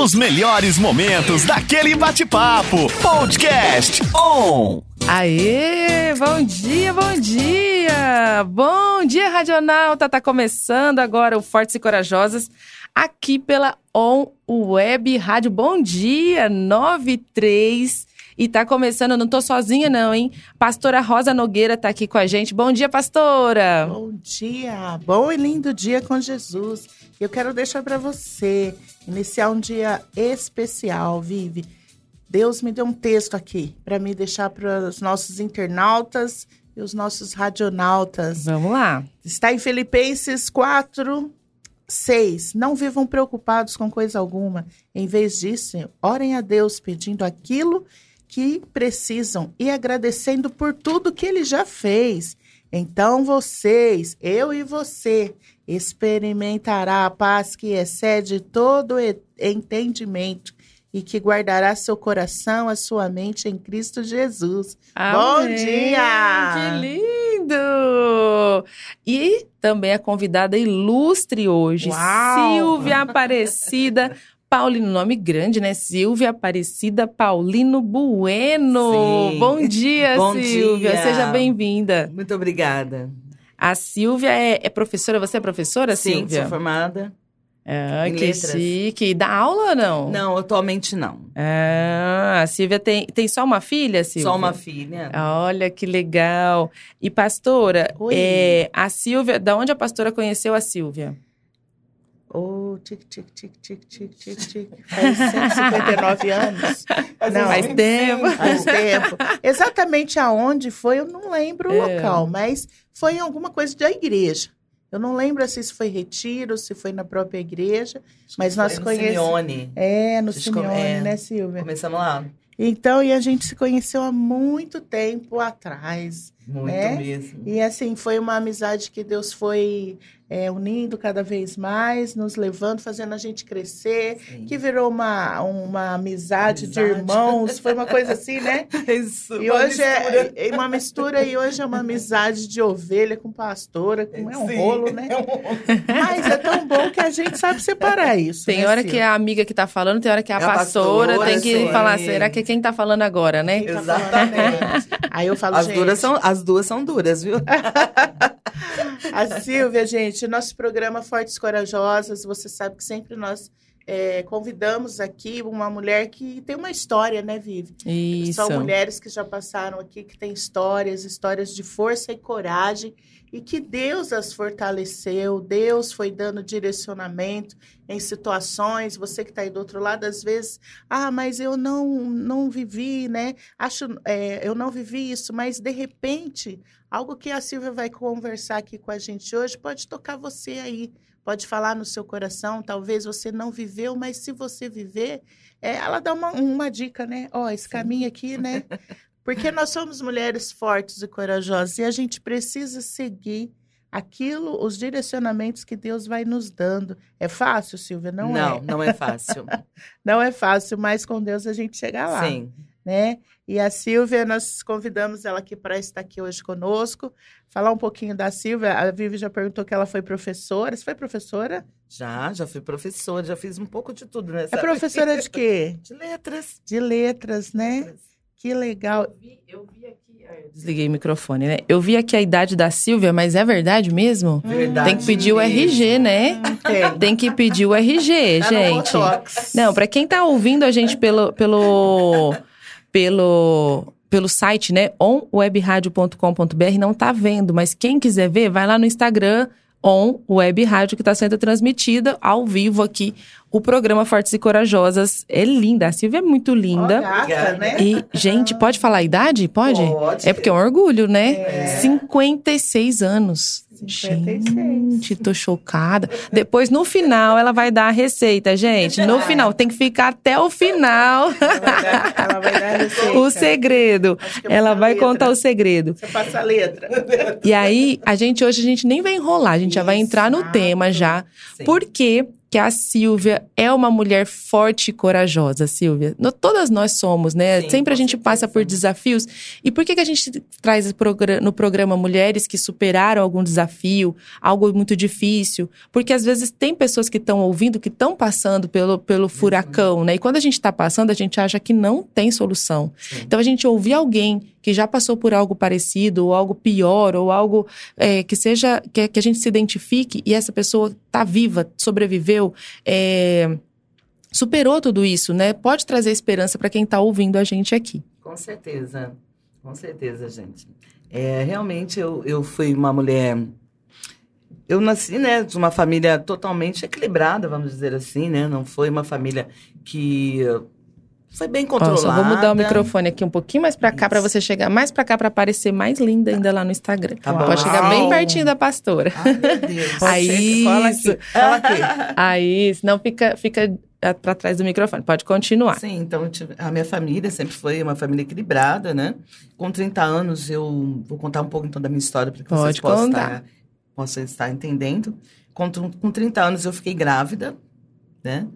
Os melhores momentos daquele bate-papo. Podcast On. Aê, bom dia, bom dia! Bom dia, Radionauta! Tá começando agora o Fortes e Corajosas aqui pela On Web Rádio. Bom dia, 93. E tá começando, não tô sozinha não, hein? Pastora Rosa Nogueira tá aqui com a gente. Bom dia, pastora! Bom dia! Bom e lindo dia com Jesus. Eu quero deixar para você iniciar um dia especial, Vive. Deus me deu um texto aqui para me deixar para os nossos internautas e os nossos radionautas. Vamos lá. Está em Filipenses 4, 6. Não vivam preocupados com coisa alguma. Em vez disso, orem a Deus pedindo aquilo que precisam e agradecendo por tudo que ele já fez. Então vocês, eu e você, experimentará a paz que excede todo entendimento e que guardará seu coração, a sua mente em Cristo Jesus. Amém. Bom dia! Que lindo! E também a convidada ilustre hoje, Uau! Silvia Aparecida Paulino, nome grande, né? Silvia Aparecida Paulino Bueno. Sim. Bom dia, Bom Silvia. dia. Seja bem-vinda. Muito obrigada. A Silvia é, é professora, você é professora, Sim, Silvia? sou formada. Ah, em que letras. chique. Dá aula ou não? Não, atualmente não. Ah, a Silvia tem, tem só uma filha, Silvia? Só uma filha. Olha que legal. E pastora, é, a Silvia, da onde a pastora conheceu a Silvia? Oh, tic, tic, tic, tic, tic, tic, tic. Faz 159 anos. Não, Faz tempo. Faz tempo. Exatamente aonde foi, eu não lembro o É. local, mas foi em alguma coisa da igreja. Eu não lembro se isso foi retiro, se foi na própria igreja. Mas nós no conhecemos. Simeone. É, no Simeone, é. né, Silvia? Começamos lá. Então, e a gente se conheceu há muito tempo atrás. Muito É? mesmo. E assim, foi uma amizade que Deus foi é, unindo cada vez mais, nos levando, fazendo a gente crescer, Sim. que virou uma, uma amizade, de Amizade. irmãos, foi uma coisa assim, né? Isso. E uma hoje mistura. é, é uma mistura, e hoje é uma amizade de ovelha com pastora, com é um Sim. rolo, né? É um rolo. Mas é tão bom que a gente sabe separar isso. Tem né, hora que é a amiga que tá falando, tem hora que é a É a pastora, pastora, tem que sim. falar, será que quem tá falando agora, né? Quem tá falando Exatamente. agora? Aí eu falo, As, gente, duras são, as duas são duras, viu? A Silvia, gente, nosso programa Fortes Corajosas, você sabe que sempre nós é, convidamos aqui uma mulher que tem uma história, né, Vivi? Isso. São mulheres que já passaram aqui, que têm histórias, histórias de força e coragem, e que Deus as fortaleceu, Deus foi dando direcionamento em situações. Você que está aí do outro lado, às vezes, ah, mas eu não, não vivi, né? Acho, é, eu não vivi isso, mas de repente, algo que a Silvia vai conversar aqui com a gente hoje pode tocar você aí. Pode falar no seu coração, talvez você não viveu, mas se você viver, é, ela dá uma, uma dica, né? Ó, esse caminho aqui, né? Porque nós somos mulheres fortes e corajosas e a gente precisa seguir aquilo, os direcionamentos que Deus vai nos dando. É fácil, Silvia? Não, não, é. não é fácil. Não é fácil, mas com Deus a gente chega lá, Sim. né? E a Silvia, nós convidamos ela aqui para estar aqui hoje conosco, falar um pouquinho da Silvia. A Vivi já perguntou que ela foi professora. Você foi professora? Já, já fui professora, já fiz um pouco de tudo, né? É professora de quê? De letras. De letras, né? Que legal. Eu vi aqui. eu Desliguei o microfone, né? Eu vi aqui a idade da Silvia, mas é verdade mesmo? Verdade. Tem que pedir o. RG, né? Hum, tem. Tem que pedir o RG, Tá gente. Não, pra quem tá ouvindo a gente pelo pelo pelo pelo site, né, onwebradio.com.br, não tá vendo, mas quem quiser ver, vai lá no Instagram On Web Rádio que tá sendo transmitida ao vivo aqui o programa Fortes e Corajosas. É linda, a Silvia é muito linda. gata, Obrigada. né? E, gente, pode falar a idade? Pode? Pode. É porque é um orgulho, né? É. 56 anos. 56. Gente, tô chocada. Depois, no final, ela vai dar a receita, gente. No final, tem que ficar até o final. Ela vai dar, ela vai dar a receita. o segredo. É Ela vai letra. contar o segredo. Você passa a letra. E aí, a gente hoje a gente nem vai enrolar, a gente já vai entrar no tema já. Sim. Porque que a Silvia é uma mulher forte e corajosa, Silvia. No- todas nós somos, né? Sim, Sempre a gente passa por desafios. E por que, que a gente traz no programa mulheres que superaram algum desafio, algo muito difícil? Porque às vezes tem pessoas que estão ouvindo que estão passando pelo, pelo furacão, né? E quando a gente está passando, a gente acha que não tem solução. Sim. Então a gente ouvir alguém que já passou por algo parecido, ou algo pior, ou algo é, que seja que, que a gente se identifique e essa pessoa tá viva, sobreviveu, é, superou tudo isso, né? Pode trazer esperança para quem tá ouvindo a gente aqui. Com certeza, com certeza, gente. É, realmente eu, eu fui uma mulher. Eu nasci, né, de uma família totalmente equilibrada, vamos dizer assim, né? Não foi uma família que foi bem Ó, controlada. só vou mudar o microfone aqui um pouquinho mais para cá para você chegar mais para cá para aparecer mais linda ainda lá no Instagram. Tá bom. Pode chegar bem pertinho da pastora. Ai, meu Deus. Aí, fala aqui. Fala aqui. Aí, senão fica fica para trás do microfone. Pode continuar. Sim, então a minha família sempre foi uma família equilibrada, né? Com 30 anos, eu vou contar um pouco então da minha história para que Pode vocês possam estar, possam estar entendendo. Com, com 30 anos eu fiquei grávida, né?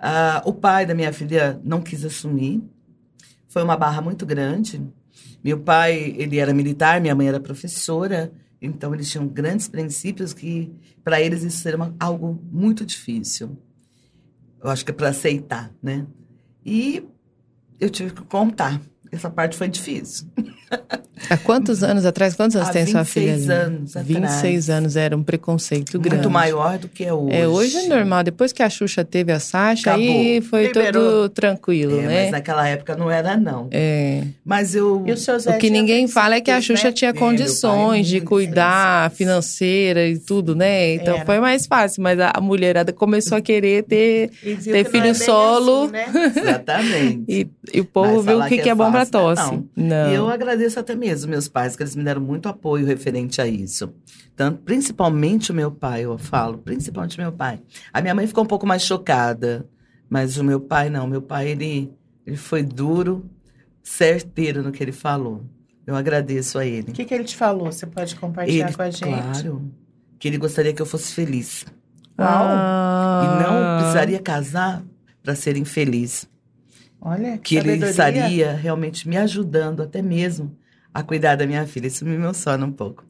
Ah, o pai da minha filha não quis assumir. Foi uma barra muito grande. Meu pai, ele era militar, minha mãe era professora, então eles tinham grandes princípios que para eles isso era uma- algo muito difícil. Eu acho que é para aceitar, né? E eu tive que contar. Essa parte foi difícil. Há quantos anos atrás? Quantos anos Há tem sua filha? 26 ali? anos 26 anos era um preconceito grande. Muito maior do que é hoje. É, hoje é normal. Depois que a Xuxa teve a Sasha, aí Acabou. foi Liberou. tudo tranquilo, É, né? Mas naquela época não era, não. É. Mas eu. E o seu Zé O que ninguém fala é que a Xuxa né? tinha É, pai condições de muito cuidar financeira e tudo, né? Então Era. foi mais fácil, mas a mulherada começou a querer ter ter filho é solo. assim, né? Exatamente. e, e o povo Mas viu o que, que é é bom pra né? tosse. Não. E eu agradeço até mesmo meus pais, que eles me deram muito apoio referente a isso. Tanto, principalmente o meu pai, eu falo, principalmente o meu pai. A minha mãe ficou um pouco mais chocada, mas o meu pai não. Meu pai, ele, ele foi duro, certeiro no que ele falou. Eu agradeço a ele. O que, que ele te falou? Você pode compartilhar ele, com a gente? claro, que ele gostaria que eu fosse feliz. Ah. E não precisaria casar para ser infeliz. Olha, que ele estaria realmente me ajudando até mesmo a cuidar da minha filha. Isso me emociona um pouco.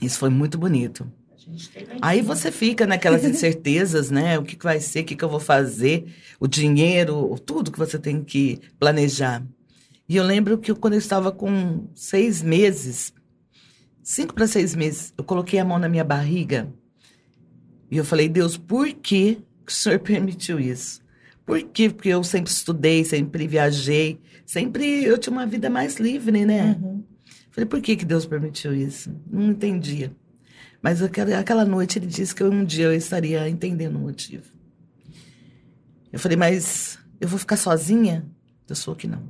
Isso foi muito bonito. Aí você fica naquelas incertezas, né? O que, que vai ser, o que, que eu vou fazer, o dinheiro, tudo que você tem que planejar. E eu lembro que quando eu estava com seis meses, cinco para seis meses, eu coloquei a mão na minha barriga e eu falei, Deus, por que que o Senhor permitiu isso? Por quê? Porque eu sempre estudei, sempre viajei, sempre eu tinha uma vida mais livre, né? Uhum. Falei, por que, que Deus permitiu isso? Não entendia. Mas aquela, aquela noite ele disse que eu- um dia eu estaria entendendo o motivo. Eu falei, mas eu vou ficar sozinha? Eu sou que não.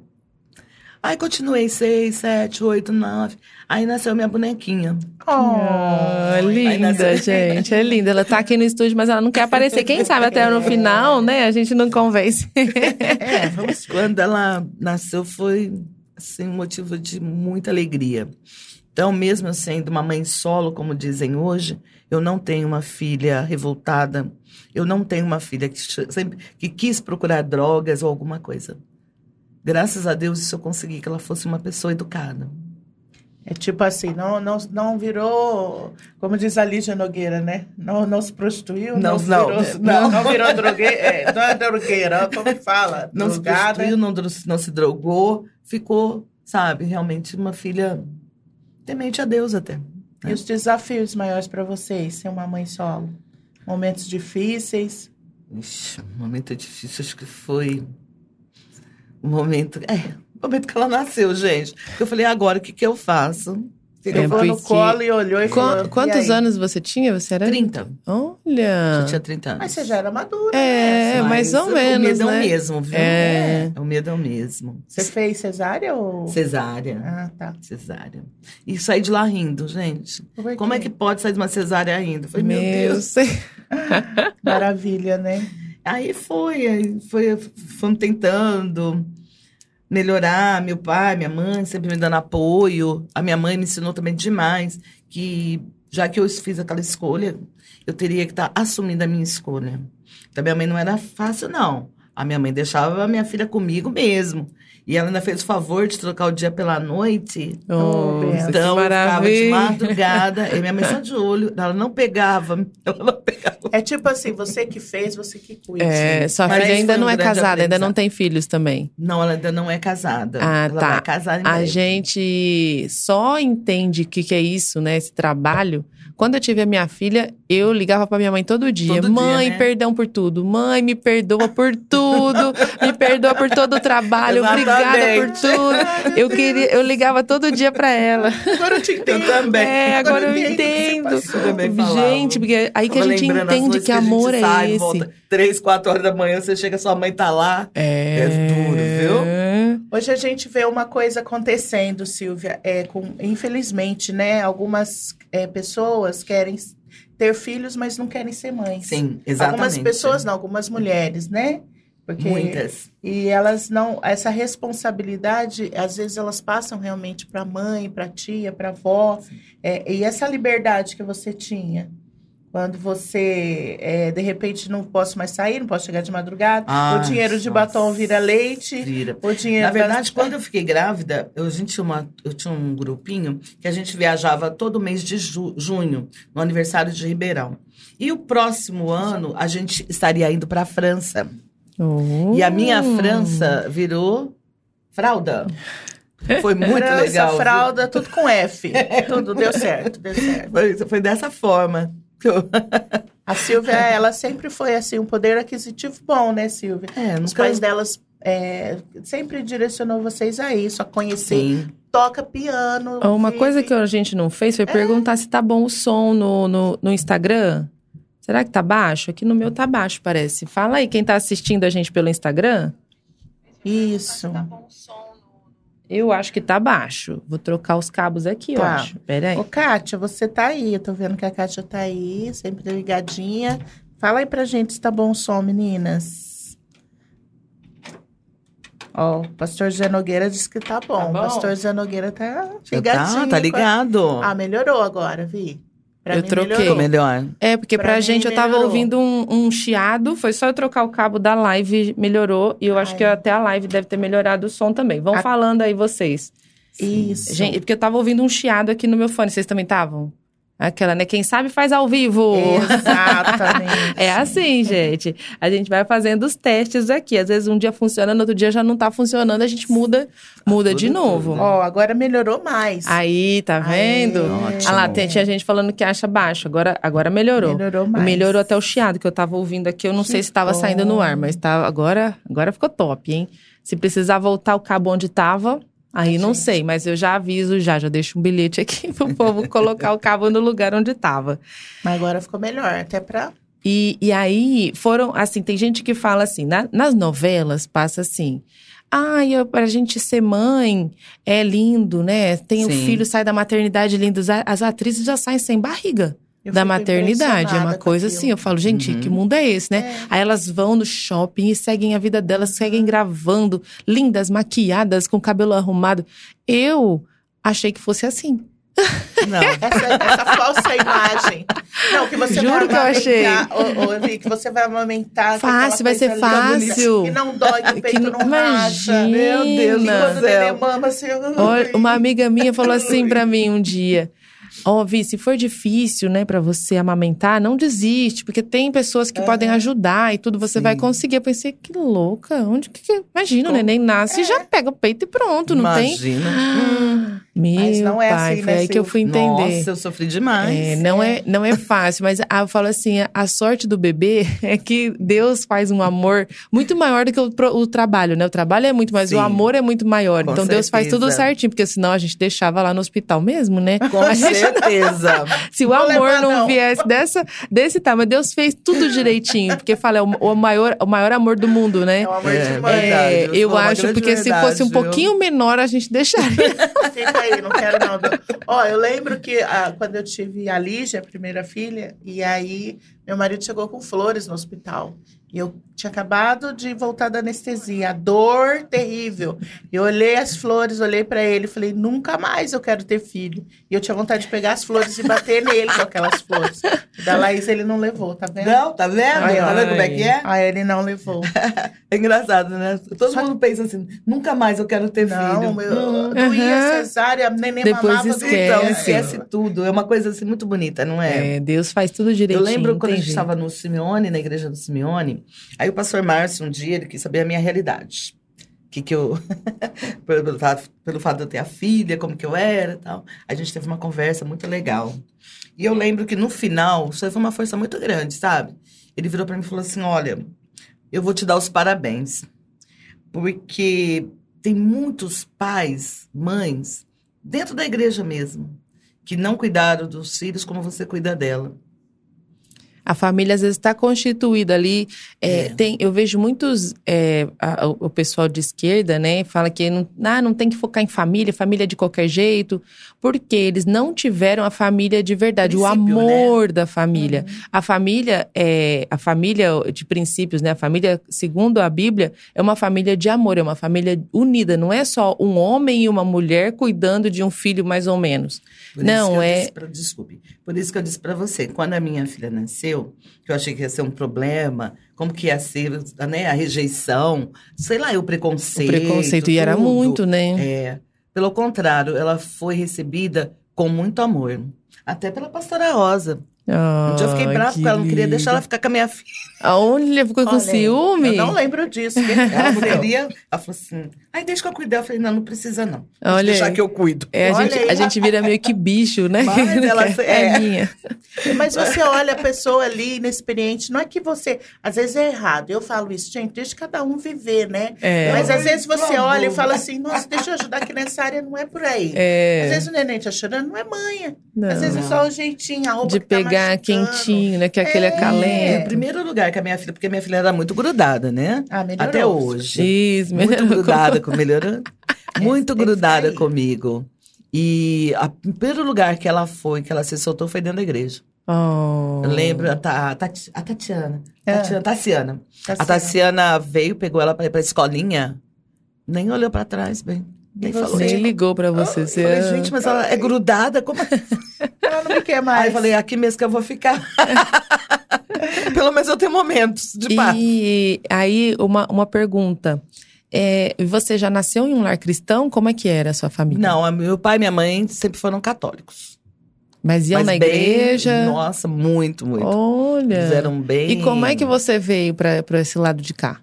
Aí continuei, seis, sete, oito, nove. Aí nasceu minha bonequinha. Oh, linda, nasceu- gente. É linda.Ela tá aqui no estúdio, mas ela não quer aparecer. Quem sabe até no final, né? A gente não convence. é, vamos Quando ela nasceu foi assim, um motivo de muita alegria. Então, mesmo eu sendo uma mãe solo, como dizem hoje, eu não tenho uma filha revoltada. Eu não tenho uma filha que sempre que quis procurar drogas ou alguma coisa. Graças a Deus isso eu consegui que ela fosse uma pessoa educada. É tipo assim, não, não, não virou, como diz a Lígia Nogueira, né? Não, não se prostituiu, Não, não, virou, não, não. não virou drogueira, é, não é drogueira, como fala? Não se Drogada. prostituiu, não, não se drogou, ficou, sabe, realmente uma filha temente a Deus até. E os desafios maiores para vocês, ser uma mãe solo? Momentos difíceis? Ixi, momento difícil, acho que foi o momento. É, o momento que ela nasceu, gente. Eu falei, agora o que, que eu faço? O que É, eu Pegou no porque- colo e olhou e falou. Qu- "E quantos aí?" anos você tinha? Você era? 30. Olha. Já tinha 30 anos. Mas você já era madura, É, né? mais ou o menos, medo é né? o mesmo, viu? É. O medo é o mesmo. Você fez cesárea ou... Cesárea. Ah, tá. Cesárea. E saí de lá rindo, gente. Como é que pode sair de uma cesárea rindo? Foi, meu, Meu Deus. Deus. Maravilha, né? Aí foi, aí foi, fomos tentando melhorar. Meu pai, minha mãe sempre me dando apoio. A minha mãe me ensinou também demais que já que eu fiz aquela escolha, eu teria que estar assumindo a minha escolha. Então, minha mãe não era fácil, não. A minha mãe deixava a minha filha comigo mesmo. E ela ainda fez o favor de trocar o dia pela noite. Oh. Então, eu ficava de madrugada. E minha mãe só de olho. Ela não pegava. Ela não pegava. É tipo assim, você que fez, você que cuida. É, sua Mas filha ainda não é casada, ainda não tem filhos também. Não, ela ainda não é casada. Ah, ela tá. vai casar em A gente só entende o que, que é isso, né? Esse trabalho. Quando eu tive a minha filha, eu ligava pra minha mãe todo dia. Todo dia, mãe, né? perdão por tudo. Mãe, me perdoa por tudo. me perdoa por todo o trabalho. Obrigada por Exatamente. tudo. Eu queria, eu ligava todo dia pra ela. Agora eu te entendo. Eu também. É, agora eu que entendo. passou. Eu falava. Gente, porque aí que a gente entende que a gente amor é sai, esse. Volta três, quatro horas da manhã, você chega, sua mãe tá lá. É. É duro, viu? Hoje a gente vê uma coisa acontecendo, Silvia, é, com, infelizmente, né? Algumas é, pessoas querem ter filhos, mas não querem ser mães. Sim, exatamente. Algumas pessoas não, algumas mulheres, né? Porque, Muitas. E elas não, essa responsabilidade, às vezes elas passam realmente para a mãe, para a tia, para a avó. É, e essa liberdade que você tinha, quando você, é, de repente, não posso mais sair, não posso chegar de madrugada, Ah, o dinheiro de nossa. batom vira leite, Vira. o dinheiro Na verdade, quando eu fiquei grávida, eu, a gente tinha uma, eu tinha um grupinho que a gente viajava todo mês de ju- junho, no aniversário de Ribeirão. E o próximo ano, a gente estaria indo para a França. E a minha Hum. França virou fralda. Foi muito França, legal. viu? fralda, tudo com F. tudo deu certo, deu certo. Foi, foi dessa forma. A Silvia, ela sempre foi assim, um poder aquisitivo bom, né, Silvia? É, Os pais delas é, sempre direcionou vocês a isso, a conhecer. Sim. Toca piano. Uma vive- coisa que a gente não fez foi perguntar se tá bom o som no, no, no Instagram. Será que tá baixo? Aqui no meu tá baixo, parece. Fala aí, quem tá assistindo a gente pelo Instagram. Isso. Eu acho que tá baixo. Vou trocar os cabos aqui, eu Tá. acho. Pera aí. Ô, Kátia, você tá aí. Eu tô vendo que a Kátia tá aí, sempre ligadinha. Fala aí pra gente se tá bom o som, meninas. Ó, o pastor Zé Nogueira disse que tá bom. Tá bom? O pastor Zé Nogueira tá ligadinho. tá, tá ligado. Ah, melhorou agora, Vi. Pra Eu mim, troquei. Melhorou. melhor. É, porque pra, Pra gente eu tava melhorou. ouvindo um, um chiado. Foi só eu trocar o cabo da live, melhorou. E eu acho Ai. que até a live deve ter melhorado o som também. Vão A- falando aí vocês. Isso. Gente, porque eu tava ouvindo um chiado aqui no meu fone. Vocês também estavam? Aquela, né? Quem sabe faz ao vivo. Exatamente. É assim, gente. A gente vai fazendo os testes aqui. Às vezes um dia funciona, no outro dia já não tá funcionando, a gente muda, muda tudo, de novo. tudo. Ó, agora melhorou mais. Aí, tá vendo? Aê. Ah lá, tem- tinha gente falando que acha baixo. Agora, agora melhorou. Melhorou mais. Melhorou até o chiado que eu tava ouvindo aqui. Eu não Que sei se tava bom. saindo no ar, mas tá, agora, agora ficou top, hein? Se precisar voltar o cabo onde tava, aí não sei, mas eu já aviso já, já deixo um bilhete aqui pro povo colocar o cabo no lugar onde tava. Mas agora ficou melhor, até pra. E, e aí foram, assim, tem gente que fala assim, na- nas novelas passa assim. Ai, eu, pra gente ser mãe é lindo, né? Tem o Sim. filho, sai da maternidade lindo. As- atrizes já saem sem barriga da maternidade. É uma coisa assim. Eu falo, gente, Uhum. que mundo é esse, né? É. Aí elas vão no shopping e seguem a vida delas, seguem gravando, lindas, maquiadas, com cabelo arrumado. Eu achei que fosse assim. Não. Essa, essa falsa imagem. Não, que você Juro vai que eu achei. amamentar. Ô, ô, Vi, que você vai amamentar. Fácil, vai ser fácil. Que não dói, que o Que peito não- não racha. Meu Deus E do quando o céu. mama, assim... Olha, uma amiga minha falou assim pra mim um dia. Ó, Vi, se for difícil, né, pra você amamentar, não desiste, porque tem pessoas que podem ajudar e tudo, você Sim. vai conseguir. Eu pensei, que louca, onde que. que- Imagina, o Como? neném nasce e já pega o peito e pronto, não tem? Imagina. Meu Mas não é pai, assim, foi né, aí que eu fui entender. Nossa, eu sofri demais. É, não é, não é fácil, mas ah, eu falo assim, a- a sorte do bebê é que Deus faz um amor muito maior do que o, o trabalho, né? O trabalho é muito, mas Sim. o amor é muito maior. Com então Deus faz tudo certeza. certinho, porque senão a gente deixava lá no hospital mesmo, né? Com certeza. Se o Vou amor levar, não, não. viesse dessa, desse tamanho, Deus fez tudo direitinho, porque fala, é o, o maior, o maior amor do mundo, né? É um amor É, de mãe. verdade. É, eu eu acho, porque se verdade, fosse um viu? pouquinho menor, a gente deixaria. Fica aí, não quero não. Ó, eu lembro que ah, quando eu tive a Lígia, a primeira filha, e aí meu marido chegou com flores no hospital. E eu tinha acabado de voltar da anestesia, a dor terrível. Eu olhei as flores, olhei para ele e falei: nunca mais eu quero ter filho. E eu tinha vontade de pegar as flores e bater nele com aquelas flores. Da Laís ele não levou, tá vendo? Não, tá vendo? Ai, tá vendo como é que é? Ah, ele não levou. É engraçado, né? Todo Só- mundo pensa assim, nunca mais eu quero ter Não, filho. meu, Uhum. doía Aham. cesárea, neném Depois mamava do esquece. Então, esquece tudo. É uma coisa assim muito bonita, não é? É, Deus faz tudo Eu direitinho. lembro quando a gente estava no Simeone, na igreja do Simeone, aí o pastor Márcio, um dia, ele quis saber a minha realidade. Que que eu... pelo, fato- pelo fato de eu ter a filha, como que eu era tal. A gente teve uma conversa muito legal. E eu lembro que no final, isso foi uma força muito grande, sabe? Ele virou para mim e falou assim, olha, eu vou te dar os parabéns. Porque tem muitos pais, mães, dentro da igreja mesmo, que não cuidaram dos filhos como você cuida dela. A família às vezes está constituída ali. é, É. Tem, eu vejo muitos, é, a- o pessoal de esquerda, né, fala que não, ah, não tem que focar em família, família de qualquer jeito, porque eles não tiveram a família de verdade, o Princípio, amor da família. Uhum. A família é a família de princípios, né? A família, segundo a Bíblia, é uma família de amor, é uma família unida. Não é só um homem e uma mulher cuidando de um filho mais ou menos. Por Não, é- pra- desculpe. Por isso que eu disse para você, quando a minha filha nasceu, que eu achei que ia ser um problema, como que ia ser né, a rejeição, sei lá, o O preconceito. preconceito e era muito, né? É. Pelo contrário, ela foi recebida com muito amor. Até pela pastora Rosa. Um dia eu fiquei Ah, brava que porque ela não queria deixar ela ficar com a minha filha. Aonde ele ficou com Olha, ciúme? Eu não lembro disso. Ela queria. Ela falou assim: ai, deixa que eu cuidar. Eu falei: não, não precisa não. Deixa Olha deixar aí. que eu cuido. É, a, gente, aí. a gente vira meio que bicho, né? Mas ela- é, é. minha. Mas você olha a pessoa ali inexperiente, não é que você. Às vezes é errado. Eu falo isso, gente, deixa cada um viver, né? É. Mas às vezes você olha e fala assim: nossa, deixa eu ajudar que nessa área não é por aí. É, Às vezes o neném tá chorando, não é manha. não. Às vezes é só o jeitinho, a roupa de que tá pegar machucando. quentinho, né? Que aquele É. Em acalento. primeiro lugar, que a minha filha, porque a minha filha era muito grudada, né? Ah, melhorou. Até hoje. Isso, Muito grudada, com, melhorando. Muito que grudada comigo. E a- o primeiro lugar que ela foi, que ela se soltou, foi dentro da igreja. Oh. Eu lembro a, a Tati- a Tatiana. É. Tatiana, Tassiana. A. Tassiana veio, pegou ela pra ir pra escolinha, nem olhou pra trás, bem. Nem falou. Nem ligou pra você. você falei, gente, mas ela é grudada, como é? Ela não me quer mais. Aí eu falei, aqui mesmo que eu vou ficar. Pelo menos eu tenho momentos de paz. E aí, uma, uma pergunta. É, você já nasceu em um lar cristão? Como é que era a sua família? Não, a- meu pai e minha mãe sempre foram católicos. Mas iam Mas na bem- igreja? Nossa, muito, muito. Olha. Fizeram bem. E como é que você veio pra pra esse lado de cá?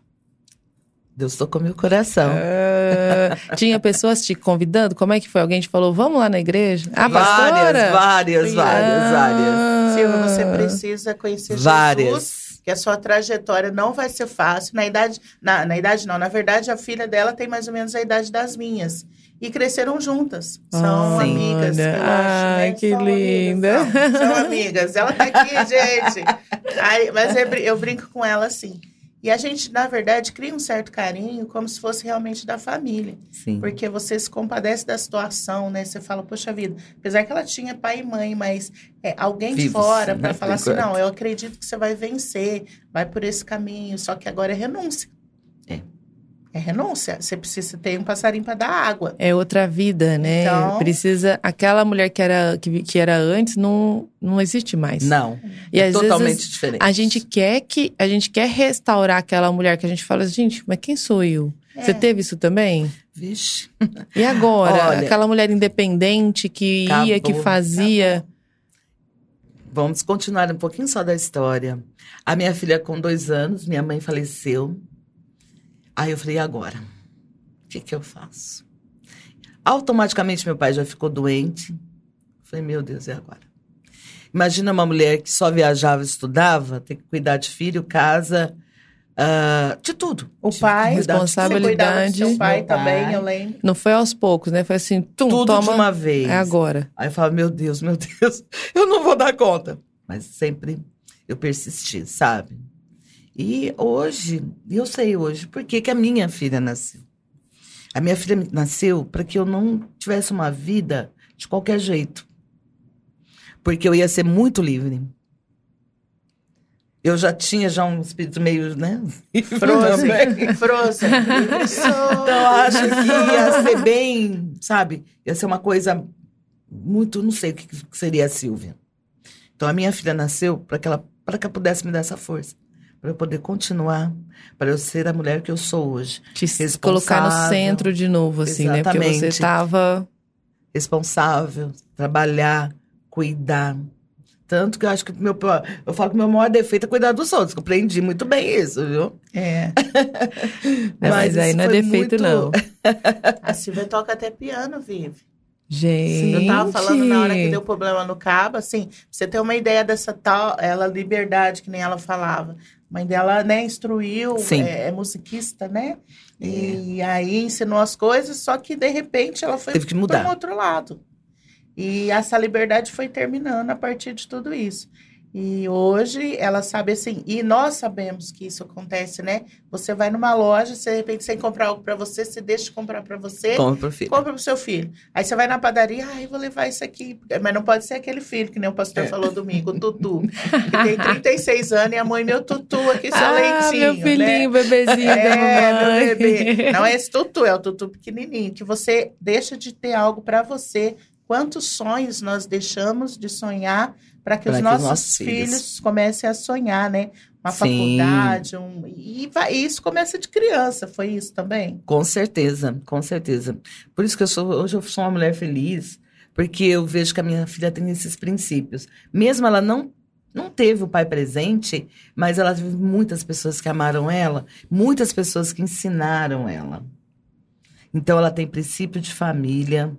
Deus tocou meu coração. Ah, tinha pessoas te convidando? Como é que foi? Alguém te falou, vamos lá na igreja? Ah, pastora? várias, várias, várias, várias. Ah. Silvia, você precisa conhecer Jesus. Que a sua trajetória não vai ser fácil. Na idade, na, na idade não, na verdade, a filha dela tem mais ou menos a idade das minhas. E cresceram juntas. São Olha, amigas, eu acho. ai, né? que São amigas, linda. São, são amigas. Ela tá aqui, gente. Aí, mas eu brinco com ela assim. E a gente, na verdade, cria um certo carinho como se fosse realmente da família. Sim. Porque você se compadece da situação, né? Você fala, poxa vida, apesar que ela tinha pai e mãe, mas é, alguém de Vivos, fora né, para por falar assim, não, eu acredito que você vai vencer, vai por esse caminho, só que agora é renúncia. É. É renúncia. Você precisa ter um passarinho para dar água. É outra vida, né? Então- Precisa. Aquela mulher que era, que, que era antes não, não existe mais. Não. E é totalmente vezes diferente. a gente quer que a gente quer restaurar aquela mulher que a gente fala, gente, mas quem sou eu? Você É. teve isso também? Vixe. E agora? Olha, aquela mulher independente que ia, que acabou, fazia. Vamos continuar um pouquinho só da história. A minha filha, com dois anos, minha mãe faleceu. Aí eu falei, e agora? O que, que eu faço? Automaticamente meu pai já ficou doente. Falei, meu Deus, e agora? Imagina uma mulher que só viajava e estudava, ter que cuidar de filho, casa, ah, de tudo. O De pai, cuidar de Responsabilidade. seu pai. também, eu lembro. Não foi aos poucos, né? Foi assim, tum, tudo toma. de uma vez. É agora. Aí eu falava, meu Deus, meu Deus, eu não vou dar conta. Mas sempre eu persisti, sabe? E hoje, eu sei hoje, por que, a minha filha nasceu. A minha filha nasceu para que eu não tivesse uma vida de qualquer jeito. Porque eu ia ser muito livre. eu já tinha já um espírito meio, né? Frozen. Frozen. então, acho que ia ser bem, sabe? Ia ser uma coisa muito, não sei o que seria a Silvia. Então, a minha filha nasceu para que ela, para que ela pudesse me dar essa força. Para eu poder continuar, para eu ser a mulher que eu sou hoje. Te colocar no centro de novo, assim, Exatamente. né? Porque você estava... Responsável, trabalhar, cuidar. Tanto que eu acho que meu, eu falo que meu maior defeito é cuidar dos outros. Compreendi muito bem isso, viu? É. mas, mas aí não é defeito, muito... não. A Silvia toca até piano, Vive. Gente. Eu tava falando na hora que deu problema no cabo, assim, pra você ter uma ideia dessa tal, ela liberdade, que nem ela falava. A mãe dela, né, instruiu, é, é, musiquista, né? É. E aí ensinou as coisas, só que de repente ela foi Teve que mudar. para um outro lado. E essa liberdade foi terminando a partir de tudo isso. E hoje ela sabe assim, e nós sabemos que isso acontece, né? Você vai numa loja, você, de repente sem comprar algo para você, você deixa de comprar para você, compra pro filho. Compra pro seu filho. Aí você vai na padaria, ai, ah, vou levar isso aqui, mas não pode ser aquele filho que nem o pastor é. falou domingo, o Tutu, que tem 36 anos e a mãe meu Tutu aqui, seu ah, leitinho, meu filhinho, né? bebezinho é, meu bebê. Não é esse Tutu, é o Tutu pequenininho, que você deixa de ter algo para você Quantos sonhos nós deixamos de sonhar para que, os, que nossos nossos filhos, filhos comecem a sonhar, né? Uma Sim. faculdade, um... e, vai, e isso começa de criança, foi isso também? Com certeza, com certeza. Por isso que eu sou, hoje eu sou uma mulher feliz, porque eu vejo que a minha filha tem esses princípios. Mesmo ela não não teve o pai presente, mas ela teve muitas pessoas que amaram ela, muitas pessoas que ensinaram ela. Então ela tem princípio de família,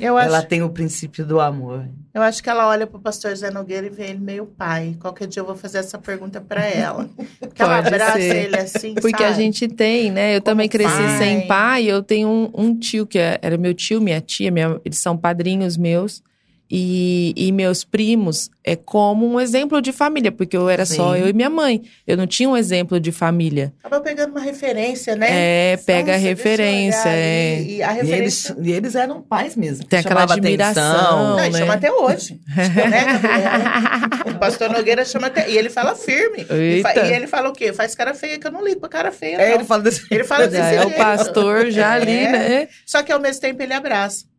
eu acho, ela tem o princípio do amor. Eu acho que ela olha para o pastor Zé Nogueira e vê ele meio pai. Qualquer dia eu vou fazer essa pergunta para ela. Porque ela abraça ser. ele assim, Porque sabe? a gente tem, né? Eu Como também cresci pai. sem pai. Eu tenho um, um tio que é, era meu tio, minha tia, minha, eles são padrinhos meus. E, e, meus primos é como um exemplo de família, porque eu era Sim. só eu e minha mãe. Eu não tinha um exemplo de família. Tava pegando uma referência, né? É, pega a referência. É. E, e, a referência... E, eles, e eles eram pais mesmo. Tem aquela admiração. Não, né? chama até hoje. né? o pastor Nogueira chama até. E ele fala firme. E, fa... e, ele fala o quê? Faz cara feia, que eu não ligo pra cara feia. É, ele fala desse Ele fala desse É o pastor já é. ali, né? Só que ao mesmo tempo ele abraça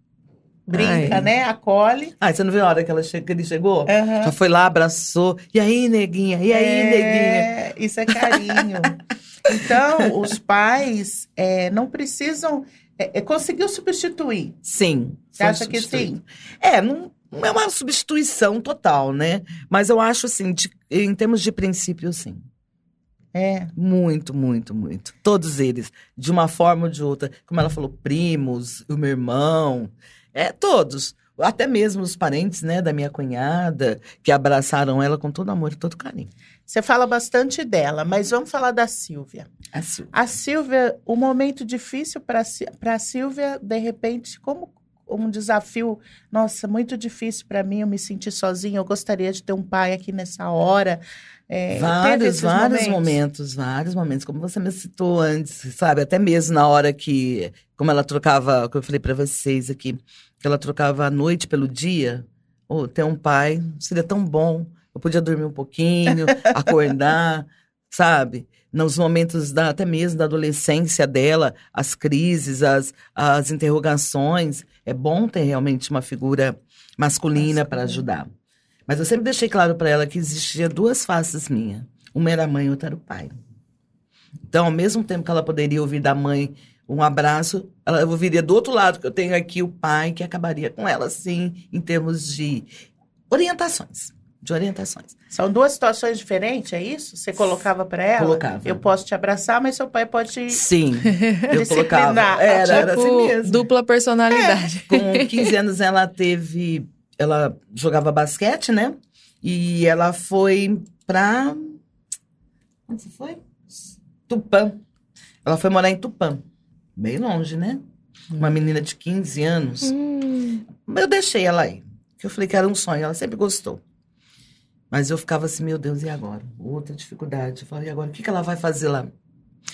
brinca, Ai. né? Acolhe. Ah, você não viu a hora que, ela che... que ele chegou? Uhum. Já foi lá, abraçou. E aí, neguinha? E aí, é... neguinha? Isso é carinho. então, os pais é, não precisam. É, é, conseguiu substituir. Sim. Você acha que sim? É, não, não é uma substituição total, né? Mas eu acho assim, de, em termos de princípio, sim. É. Muito, muito, muito. Todos eles, de uma forma ou de outra. Como ela falou, primos, o meu irmão. É, todos. Até mesmo os parentes, né, da minha cunhada, que abraçaram ela com todo amor e todo carinho. Você fala bastante dela, mas vamos falar da Silvia. A Silvia. A Silvia, o momento difícil para a Silvia, de repente, como um desafio, nossa, muito difícil para mim, eu me sentir sozinha, eu gostaria de ter um pai aqui nessa hora. É, vários, vários momentos? momentos? vários momentos, como você me citou antes, sabe? Até mesmo na hora que, como ela trocava, que eu falei para vocês aqui, que ela trocava a noite pelo dia. Oh, ter um pai seria tão bom. Eu podia dormir um pouquinho, acordar, sabe? Nos momentos da, até mesmo da adolescência dela, as crises, as, as interrogações. É bom ter realmente uma figura masculina para ajudar. Mas eu sempre deixei claro para ela que existia duas faces minhas. Uma era a mãe e outra era o pai. Então, ao mesmo tempo que ela poderia ouvir da mãe um abraço, ela ouviria do outro lado, que eu tenho aqui o pai, que acabaria com ela, sim, em termos de orientações. De orientações. São duas situações diferentes, é isso? Você colocava para ela? Colocava. Eu posso te abraçar, mas seu pai pode te Sim, eu colocava. Era, tipo, era assim mesmo. Dupla personalidade. É. Com 15 anos ela teve ela jogava basquete, né? E ela foi pra. Onde você foi? Tupã. Ela foi morar em Tupã. Bem longe, né? Uma menina de 15 anos. Hum. Eu deixei ela aí. Eu falei que era um sonho, ela sempre gostou. Mas eu ficava assim, meu Deus, e agora? Outra dificuldade. Eu falei, e agora? O que, que ela vai fazer lá?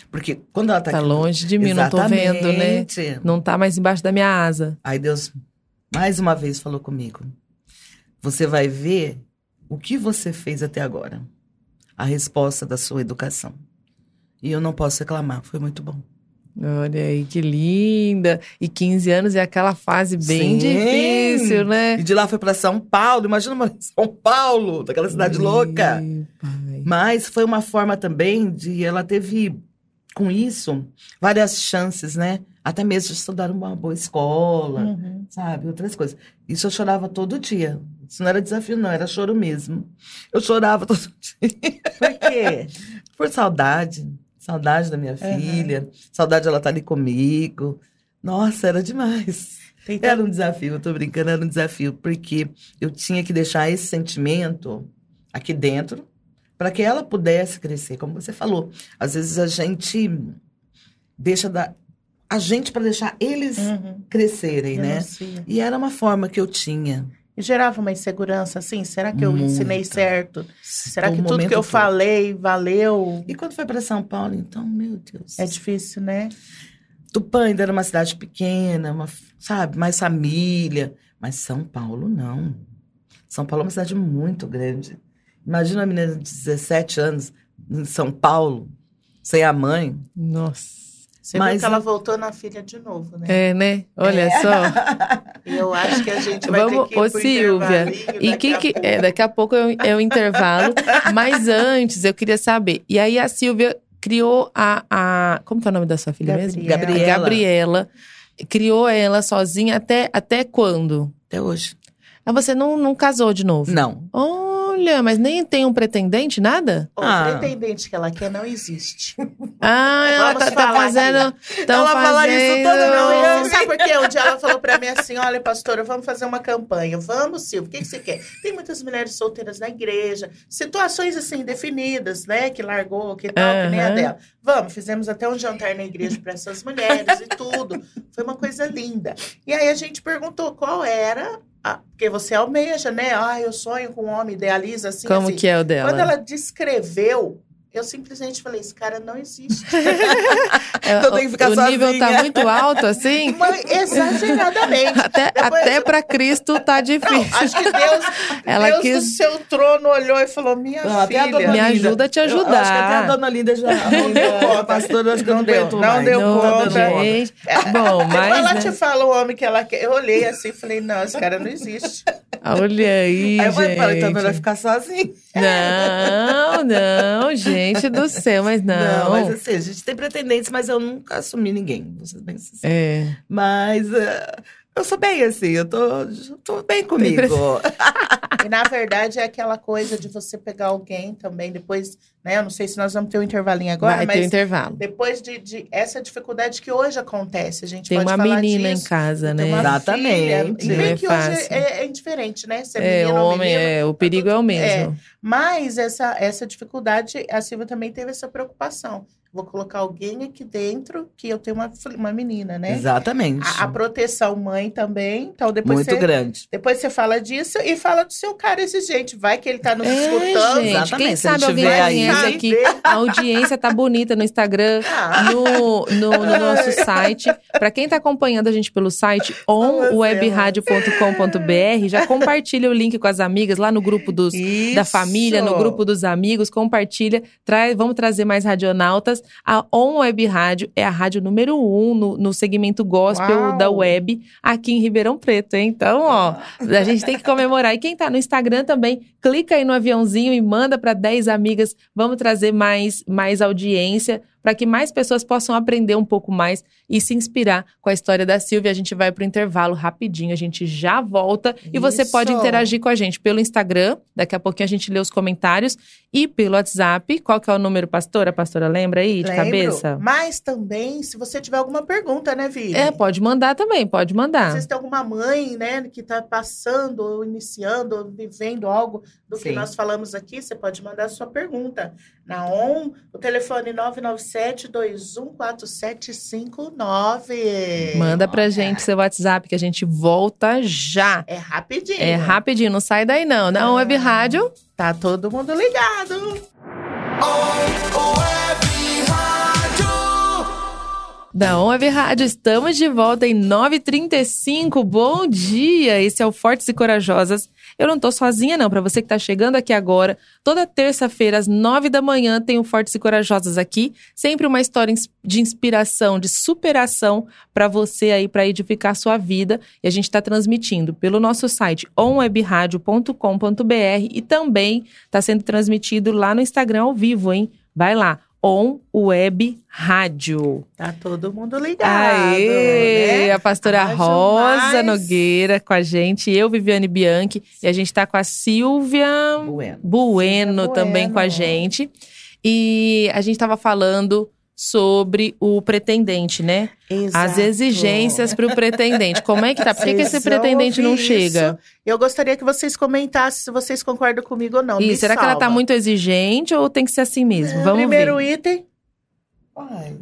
Porque quando ela tá, tá aqui, longe de mim, Exatamente. não tô vendo, né? Não tá mais embaixo da minha asa. Aí Deus mais uma vez falou comigo. Você vai ver o que você fez até agora. a resposta da sua educação. E eu não posso reclamar, foi muito bom. Olha aí, que linda. E 15 anos é aquela fase bem Sim. difícil, né? E de lá foi para São Paulo, imagina em São Paulo, daquela cidade louca. Pai. Mas foi uma forma também de ela teve com isso várias chances, né? Até mesmo de estudar numa boa escola, Uhum. sabe? Outras coisas. Isso eu chorava todo dia. Isso não era desafio, não, era choro mesmo. Eu chorava todo dia. Por quê? Por saudade. Saudade da minha Uhum. filha. Saudade dela estar ali comigo. Nossa, era demais. Tem Era um desafio, eu tô brincando, era um desafio, porque eu tinha que deixar esse sentimento aqui dentro para que ela pudesse crescer, como você falou. Às vezes a gente deixa da a gente para deixar eles Uhum. crescerem, né? Renuncia. E era uma forma que eu tinha. E gerava uma insegurança, assim? Será que eu Muita. ensinei certo? Será que tudo que eu todo. falei valeu? E quando foi para São Paulo, então, meu Deus. É difícil, né? Tupã ainda era uma cidade pequena, uma, sabe, mais família. Mas São Paulo, não. São Paulo é uma cidade muito grande. Imagina uma menina de 17 anos em São Paulo, sem a mãe. Nossa. Você Mas viu que ela eu- voltou na filha de novo, né? É, né? Olha É. só. Eu acho que a gente vai Vamos, ter que ir ô Silvia. E daqui quem a que. pouco. É, daqui a pouco é o, é o intervalo. Mas antes, eu queria saber. E aí a Silvia criou a. a como que é o nome da sua filha mesmo? Gabriela. Gabriela. Criou ela sozinha até, até quando? Até hoje. Ah, você não, não casou de novo? Não. Olha, mas nem tem um pretendente, nada? O Ah. pretendente que ela quer não existe. Ah, ela tá, tá falar fazendo. Ela fala isso toda manhã. Você sabe por quê? Um dia ela falou pra mim assim: olha, pastora, vamos fazer uma campanha. Vamos, Silvio, o que, que você quer? Tem muitas mulheres solteiras na igreja, situações assim definidas, né? Que largou, que tal, que nem a dela. Vamos, fizemos até um jantar na igreja para essas mulheres e tudo. Foi uma coisa linda. E aí a gente perguntou qual era. A, porque você almeja, né? Ah, eu sonho com um homem, idealiza assim. Como assim. que é o dela? Quando ela descreveu, eu simplesmente falei: esse cara não existe. É, Eu tenho que ficar o nível tá sozinha. muito alto, assim? Mas exageradamente. Até, Depois- até pra Cristo tá Não, difícil. acho que Deus, Ela Deus quis- do seu trono olhou e falou: Minha Não, até a filha. dona Me Linda. ajuda a te Eu- eu acho que até ajudar. a dona Linda já. Não deu conta. A pastora, acho que Não não deu, não mais. deu Não, conta. gente. Bom, Quando ela mas. te Né? fala o homem que ela quer, eu olhei assim e falei: Não, esse cara não existe. Olha aí, Aí eu falei, para, então é melhor gente. ficar sozinho. Não, não, gente do céu, mas não. mas assim, a gente tem pretendentes, mas eu nunca assumi ninguém, ser bem sincera. É. Mas eh, eu sou bem assim, eu tô, tô bem comigo. E na verdade é aquela coisa de você pegar alguém também, depois, né? Eu não sei se nós vamos ter um intervalinho agora, Vai ter um mas intervalo. depois de, de essa dificuldade que hoje acontece, a gente Tem pode uma menina disso. em casa, Tem né? uma Exatamente. filha. E é que hoje fácil. é, é indiferente, né? Se é, É, menino ou homem, menino. é, o perigo é o mesmo. Mas essa, essa dificuldade, a Silvia também teve essa preocupação. Vou colocar alguém aqui dentro que eu tenho uma, uma menina, né? Exatamente. A, a proteção mãe também. Então, depois Muito você, grande. depois você fala disso e fala do seu cara exigente. Vai que ele tá nos É, escutando. gente, Exatamente, quem sabe alguém aí. aqui. A audiência tá bonita no Instagram, Ah, no, no, no nosso site. Pra quem tá acompanhando a gente pelo site onwebradio.com.br, já compartilha o link com as amigas lá no grupo dos, da família, no grupo dos amigos, compartilha. Traz, vamos trazer mais radionautas. A On Web Rádio é a rádio número um no, no segmento gospel Uau! da web aqui em Ribeirão Preto, hein? Então, ó, a gente tem que comemorar. E quem tá no Instagram também, clica aí no aviãozinho e manda para 10 amigas. Vamos trazer mais, mais audiência para que mais pessoas possam aprender um pouco mais e se inspirar com a história da Silvia. A gente vai pro intervalo rapidinho, a gente já volta e você Isso. pode interagir com a gente pelo Instagram, daqui a pouquinho a gente lê os comentários e pelo WhatsApp. Qual que é o número, pastora? A pastora lembra aí de Lembro. cabeça? Mas também, se você tiver alguma pergunta, né, Vivi? É, pode mandar também, pode mandar. vezes tem alguma mãe, né, que está passando, ou iniciando, ou vivendo algo do que Sim. nós falamos aqui, você pode mandar a sua pergunta na ON, o telefone 997-214759. Manda pra gente seu WhatsApp que a gente volta já. É rapidinho. É rapidinho, não sai daí não. Na Web Rádio, Tá todo mundo ligado. Da On Web Rádio. Estamos de volta em 9h35. Bom dia! Esse é o Fortes e Corajosas. Eu não tô sozinha, não. Para você que tá chegando aqui agora, toda terça-feira, às 9 da manhã, tem o Fortes e Corajosas aqui. Sempre uma história de inspiração, de superação para você aí, para edificar a sua vida. E a gente está transmitindo pelo nosso site onwebradio.com.br e também está sendo transmitido lá no Instagram ao vivo, hein? Vai lá, On Web Rádio. Tá todo mundo ligado. Aê! né? A pastora Rosa Mais. Nogueira com a gente, eu, Viviane Bianchi, e a gente tá com a Silvia Bueno. Bueno Silvia também com a Bueno. gente. E a gente tava falando sobre o pretendente, né? As Exato. exigências para o pretendente. Como é que tá? Por que, que esse pretendente não chega? isso. Eu gostaria que vocês comentassem se vocês concordam comigo ou não. E será que ela tá salva. muito exigente ou tem que ser assim mesmo? Vamos Primeiro ver. item. Ai,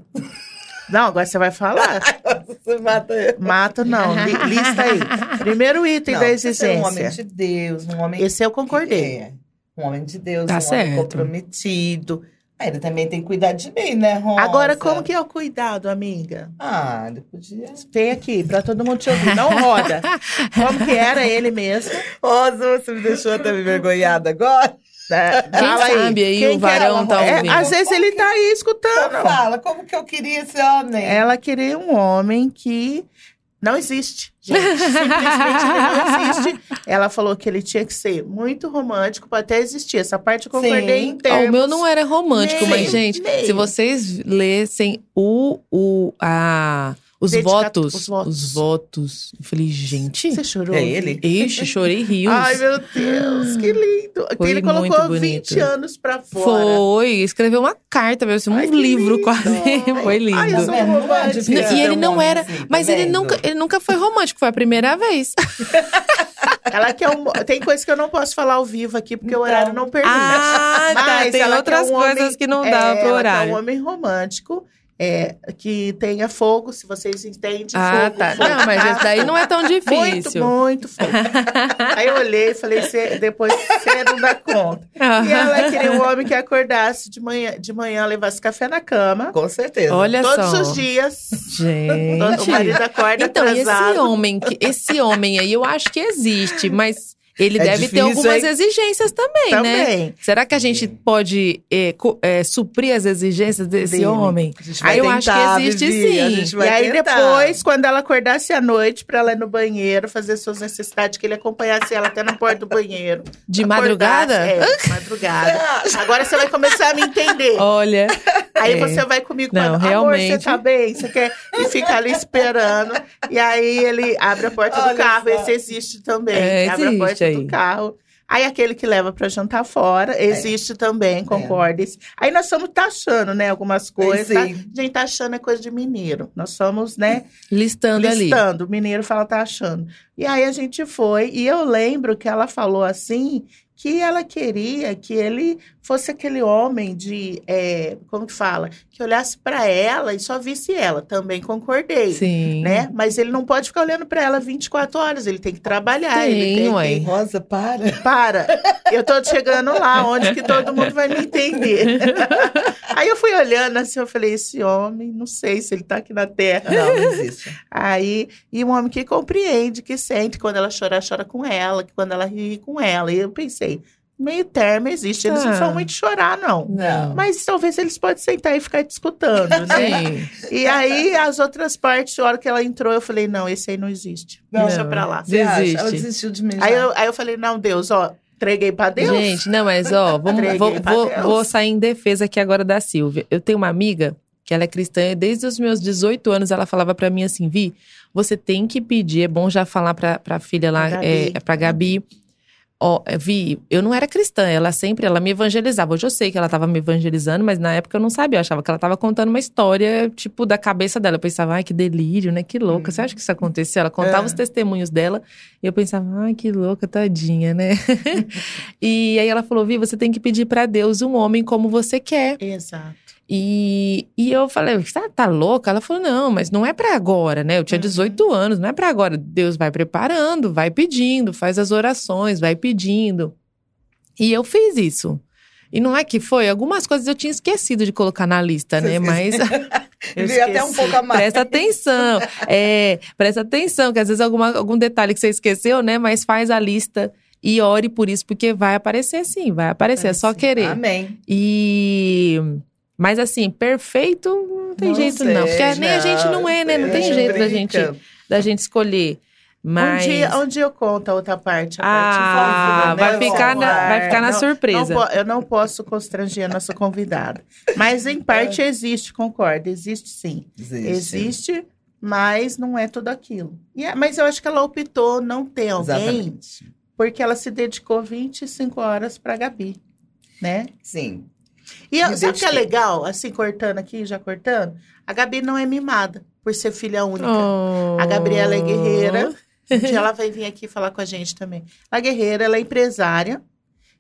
Não, agora você vai falar. você mata eu. Mato não. Li- lista aí. Primeiro item Não, da exigência. um homem de Deus, um homem Esse eu concordei. É, um homem de Deus, Tá um certo. homem comprometido. Ah, ele também tem que cuidar de mim, né, Rosa? Agora, como que é o cuidado, amiga? Ah, ele podia... Tem aqui, pra todo mundo te ouvir. Não roda. Como que era ele mesmo? Rosa, você me deixou até me envergonhada agora? É, Quem fala sabe aí Quem o é? varão tá É, ouvindo. às vezes ele tá aí escutando. Então fala, como que eu queria esse homem? Ela queria um homem que não existe. Gente, simplesmente não existe. Ela falou que ele tinha que ser muito romântico para até existir. Essa parte eu concordei Sim. em termos. o meu não era romântico, Meio, mas, gente, meio. se vocês lessem o, o, a, os Dedica- votos, os votos. os votos, eu falei, gente, Você chorou? É ele? ixi, chorei rios. Ai, meu Deus, que lindo. Foi ele colocou bonito. 20 anos pra fora. Foi, escreveu uma carta, mesmo, um Ai, livro lindo. quase. Foi lindo. Ai, eu sou é romântica. difícil e ele um não era, assim, tá mas ele nunca, ele nunca foi romântico, foi a primeira vez. Ela quer um... Tem coisa que eu não posso falar ao vivo aqui, porque o Então. horário não permite. Ah, tá, Mas tem outras um coisas homem- que não é, dá pro ela quer horário. um homem romântico, é, que tenha fogo, se vocês entendem. Ah, fogo, tá. fogo, Não, mas esse daí não é tão Muito, difícil. muito fogo. Aí eu olhei e falei, "Cê- depois você não dá conta. E ela queria um homem que acordasse de manhã, de manhã levasse café na cama. Com certeza. Olha Todos só. os dias. Gente. O marido acorda Então, atrasado. esse homem, que- esse homem aí, eu acho que existe, mas ele É deve ter algumas hein? exigências também, né? Também. Será que a gente pode é, é, suprir as exigências desse Dele. homem? Aí eu acho que existe Vivi, A sim. E aí tentar. depois, quando ela acordasse à noite pra ela ir no banheiro, fazer suas necessidades, que ele acompanhasse ela até na porta do banheiro. De Acordasse, madrugada? É, de madrugada. Agora você vai começar a me entender. Olha. Aí é. você vai comigo Não, falando, amor, realmente. você tá bem? Você quer? E fica ali esperando. E aí ele abre a porta do Olha carro. só. Esse existe também. É, abre a existe porta aí. do carro. Aí aquele que leva pra jantar fora, existe também, concorda. Aí nós estamos taxando, né, algumas coisas. Tá? sim. Gente, taxando é coisa de mineiro. Nós somos, né, Listando ali. listando. O mineiro fala taxando. E aí a gente foi, e eu lembro que ela falou assim, que ela queria que ele fosse aquele homem de, é, como que fala? Que olhasse pra ela e só visse ela. Também concordei. Sim. Né? Mas ele não pode ficar olhando pra ela 24 horas, ele tem que trabalhar. ele Tem, ué. que... Rosa, para. Para, eu tô chegando lá, onde que todo mundo vai me entender. Aí eu fui olhando assim, eu falei, esse homem, não sei se ele tá aqui na Terra. Não, não existe. Aí, e um homem que compreende, que sente, quando ela chorar, chora com ela, que quando ela ri, ri com ela. E eu pensei, meio termo existe, eles não Ah. são muito de chorar, não. Não. Mas talvez eles podem sentar e ficar te escutando, né? Sim. e aí, as outras partes, a hora que ela entrou, eu falei, não, esse aí não existe. Deixa Não. pra lá. Desiste. Ela desistiu de mim. Aí eu, aí eu falei, não, Deus, ó, entreguei pra Deus. Gente, não, mas ó, vamos, vou, vou, vou sair em defesa aqui agora da Silvia. Eu tenho uma amiga que ela é cristã e desde os meus 18 anos ela falava pra mim assim, Vi, você tem que pedir, é bom já falar pra, pra filha lá, Gabi. é, pra Gabi. Ó, Vi, eu não era cristã, ela sempre, ela me evangelizava. Hoje eu sei que ela tava me evangelizando, mas na época eu não sabia, eu achava que ela tava contando uma história, tipo, da cabeça dela. Eu pensava, ai, que delírio, né, que louca. Você acha que isso aconteceu? Ela contava É. os testemunhos dela e eu pensava, ai, que louca, tadinha, né? e aí ela falou, Vi, você tem que pedir pra Deus um homem como você quer. Exato. E, e eu falei, você tá, tá louca? Ela falou, não, mas não é pra agora, né? Eu tinha Uhum. 18 anos, não é pra agora. Deus vai preparando, vai pedindo, faz as orações, vai pedindo. E eu fiz isso. E não é que foi? Algumas coisas eu tinha esquecido de colocar na lista, né? Mas Eu Vi até um pouco a mais. presta atenção. É, presta atenção, que às vezes alguma, algum detalhe que você esqueceu, né? Mas faz a lista e ore por isso, porque vai aparecer sim, vai aparecer. É só querer. Amém. E. Mas assim, perfeito não tem Não jeito, sei, não. Porque nem a gente não é, né? Não a tem gente jeito da gente, da gente escolher. Mas. Um, dia, um dia eu conto a outra parte. a Ah, parte vai né? ficar na- vai ficar na Não- surpresa. não eu não posso constranger a nossa convidada. Mas, em parte, existe, concordo. Existe sim. Existe. Existe, mas não é tudo aquilo. E é- mas eu acho que ela optou não ter alguém, Exatamente. porque ela se dedicou 25 horas para Gabi, né? Sim. E eu- sabe o que é legal, assim, cortando aqui, já cortando? A Gabi não é mimada, por ser filha única. Oh. A Gabriela é guerreira. Um dia ela vai vir aqui falar com a gente também. Ela é guerreira, ela é empresária.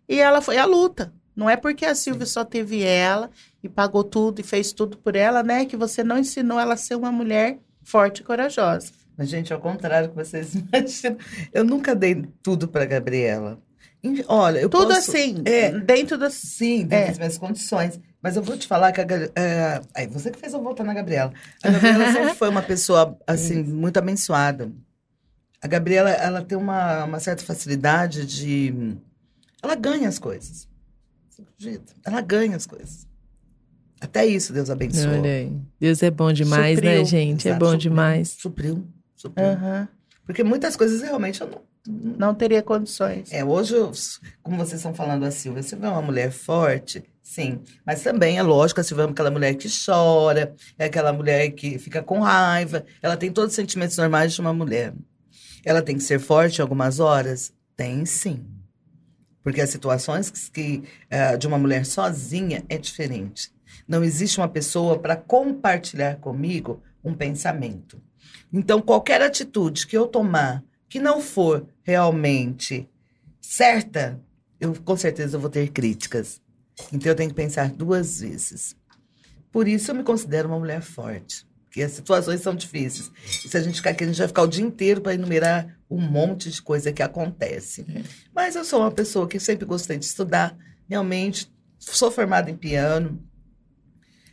E ela foi à luta. Não é porque a Silvia só teve ela e pagou tudo e fez tudo por ela, né? Que você não ensinou ela a ser uma mulher forte e corajosa. Mas, gente, ao contrário do que vocês imaginam, eu nunca dei tudo para Gabriela. Olha, eu tudo posso... assim, é. dentro das. Sim, dentro É. das minhas condições. Mas eu vou te falar que a, é, aí você que fez eu voltar na Gabriela. A Gabriela sempre foi uma pessoa, assim, muito abençoada. A Gabriela, ela tem uma, uma certa facilidade de... Ela ganha as coisas. Você acredita? Ela ganha as coisas. Até isso Deus abençoa. Olha aí. Deus é bom demais, né, Supriu. gente? É Exato, bom supriu, demais. Supriu, supriu. Aham. Porque muitas coisas realmente eu não... Não teria condições. É, hoje, como vocês estão falando a Silvia, a Silvia é uma mulher forte, sim. Mas também é lógico, a Silvia é aquela mulher que chora, é aquela mulher que fica com raiva. Ela tem todos os sentimentos normais de uma mulher. Ela tem que ser forte em algumas horas? Tem sim. Porque as situações que, que, eh, de uma mulher sozinha é diferente. Não existe uma pessoa para compartilhar comigo um pensamento. Então, qualquer atitude que eu tomar que não for realmente certa, eu com certeza vou ter críticas. Então eu tenho que pensar duas vezes. Por isso eu me considero uma mulher forte. Porque as situações são difíceis. E se a gente ficar aqui, a gente vai ficar o dia inteiro para enumerar um monte de coisa que acontece. Mas eu sou uma pessoa que sempre gostei de estudar. Realmente, sou formada em piano.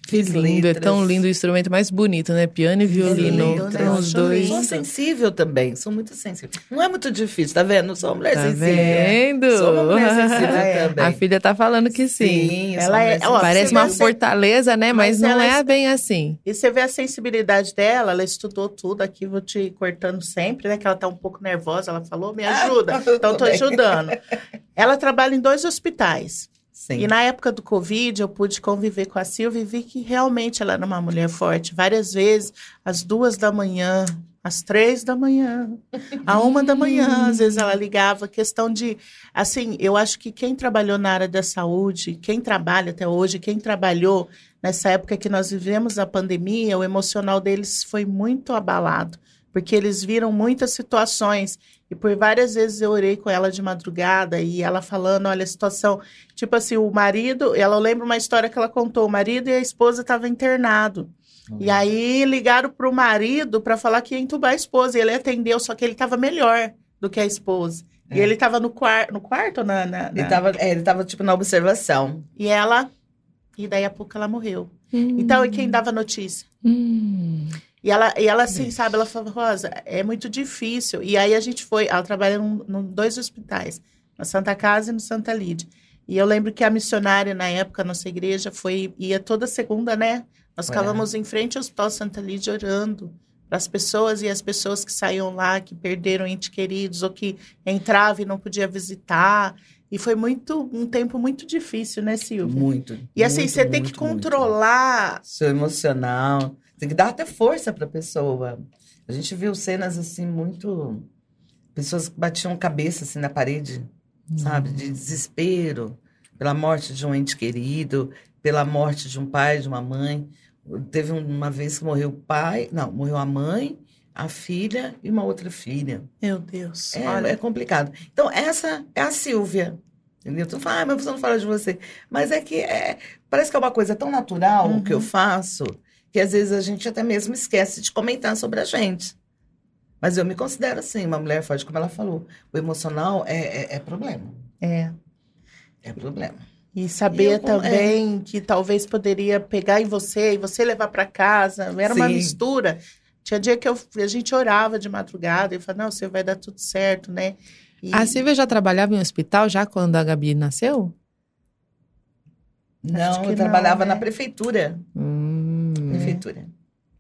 Que fiz lindo, é letras. tão lindo o instrumento mais bonito, né? Piano e violino. lindo, né? Os dois. Sou sensível também, sou muito sensível. Não é muito difícil, tá vendo? Sou uma mulher Tá sensível. vendo? Sou uma mulher sensível É. também. A filha tá falando que sim. eu sou Ela uma é- ó, Parece uma fortaleza, né? Mas, Mas não é é- bem assim. E você vê a sensibilidade dela, ela estudou tudo aqui, vou te cortando sempre, né? Que ela tá um pouco nervosa, ela falou, me ajuda. eu Então, tô tô bem. ajudando. Ela trabalha em dois hospitais. Sim. E na época do Covid, eu pude conviver com a Silvia e vi que realmente ela era uma mulher forte. Várias vezes, às duas da manhã, às três da manhã, à uma da manhã, às vezes ela ligava. Questão de. Assim, eu acho que quem trabalhou na área da saúde, quem trabalha até hoje, quem trabalhou nessa época que nós vivemos a pandemia, o emocional deles foi muito abalado. Porque eles viram muitas situações. E por várias vezes eu orei com ela de madrugada e ela falando: olha, a situação. Tipo assim, o marido, ela lembra uma história que ela contou: o marido e a esposa estavam internados. E aí ligaram pro marido para falar que ia entubar a esposa. E ele atendeu, só que ele estava melhor do que a esposa. E É. ele estava no, quar no quarto ou na, na, Ele na- tava, é, ele tava, tipo, na observação. E ela. E daí a pouco ela morreu. Então, e quem dava notícia? Hum. E ela, e ela assim, sabe, ela falou, Rosa, é muito difícil. E aí a gente foi, ela trabalha em num, dois hospitais, na Santa Casa e no Santa Lídia. E eu lembro que a missionária, na época, nossa igreja, foi, ia toda segunda, né? Nós Olha. ficávamos em frente ao Hospital Santa Lídia orando para as pessoas e as pessoas que saíam lá, que perderam entes queridos ou que entravam e não podia visitar. E foi muito um tempo muito difícil, né, Silvia? Muito. E assim, muito, você tem que muito, muito. controlar Seu emocional. Tem que dar até força pra pessoa. A gente viu cenas, assim, muito... Pessoas que batiam cabeça, assim, na parede, sabe? De desespero pela morte de um ente querido, pela morte de um pai, de uma mãe. Teve uma vez que morreu o pai... Não, morreu a mãe, a filha e uma outra filha. Meu Deus. É, olha, é complicado. Então, essa é a Silvia. Entendeu? Tu fala, ah, mas você não fala de você. Mas é que é, parece que é uma coisa tão natural o que eu Uhum. faço, que às vezes a gente até mesmo esquece de comentar sobre a gente. Mas eu me considero assim, uma mulher forte, como ela falou. O emocional é, é, é problema. é. É problema. E saber Eu com- é. também que talvez poderia pegar em você e você levar para casa. Era uma Sim. mistura. Tinha dia que eu- a gente orava de madrugada e falava, não, você vai dar tudo certo, né? E- A Silvia já trabalhava em hospital já quando a Gabi nasceu? Acho Não, que eu não, trabalhava né? na prefeitura. Hum. Prefeitura.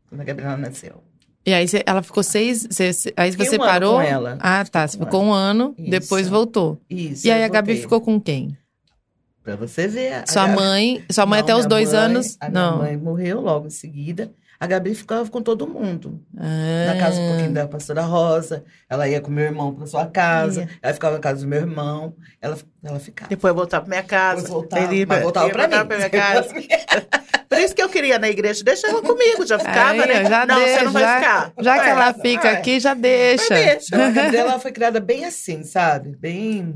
Quando a Gabriela nasceu. E aí você- ela ficou seis. você- você- aí Fiquei você um parou? com ela. Ah, tá. Você ficou um ano, Isso. depois voltou. Isso. E aí a Gabi voltei. ficou com quem? Pra você ver. Sua Gabi- mãe. Sua mãe Não, até os minha dois mãe- anos. A minha não. mãe morreu logo em seguida. A Gabi ficava com todo mundo. Ah. Na casa um pouquinho da pastora Rosa. Ela ia com meu irmão pra sua casa. Ia. Ela ficava na casa do meu irmão. Ela, ela ficava. Depois voltar para minha casa. Depois voltava, Ele mas voltava voltar mim. pra minha casa. Por isso que eu queria na igreja. Deixa ela comigo, já ficava, Aí, né? já não, deixa, você não vai já, ficar. Já que ela fica aqui, já deixa. Mas deixa. A Gabriela foi criada bem assim, sabe? Bem.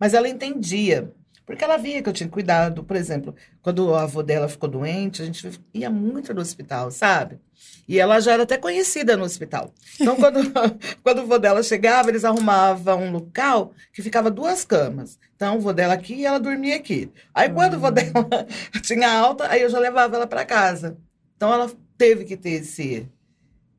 Mas ela entendia. Porque ela via que eu tinha cuidado. Por exemplo, quando o avô dela ficou doente, a gente ia muito no hospital, sabe? E ela já era até conhecida no hospital. Então, quando, quando o vô dela chegava, eles arrumavam um local que ficava duas camas. Então, o vô dela aqui e ela dormia aqui. Aí, quando o vô dela tinha alta, aí eu já levava ela para casa. Então, ela teve que ter esse,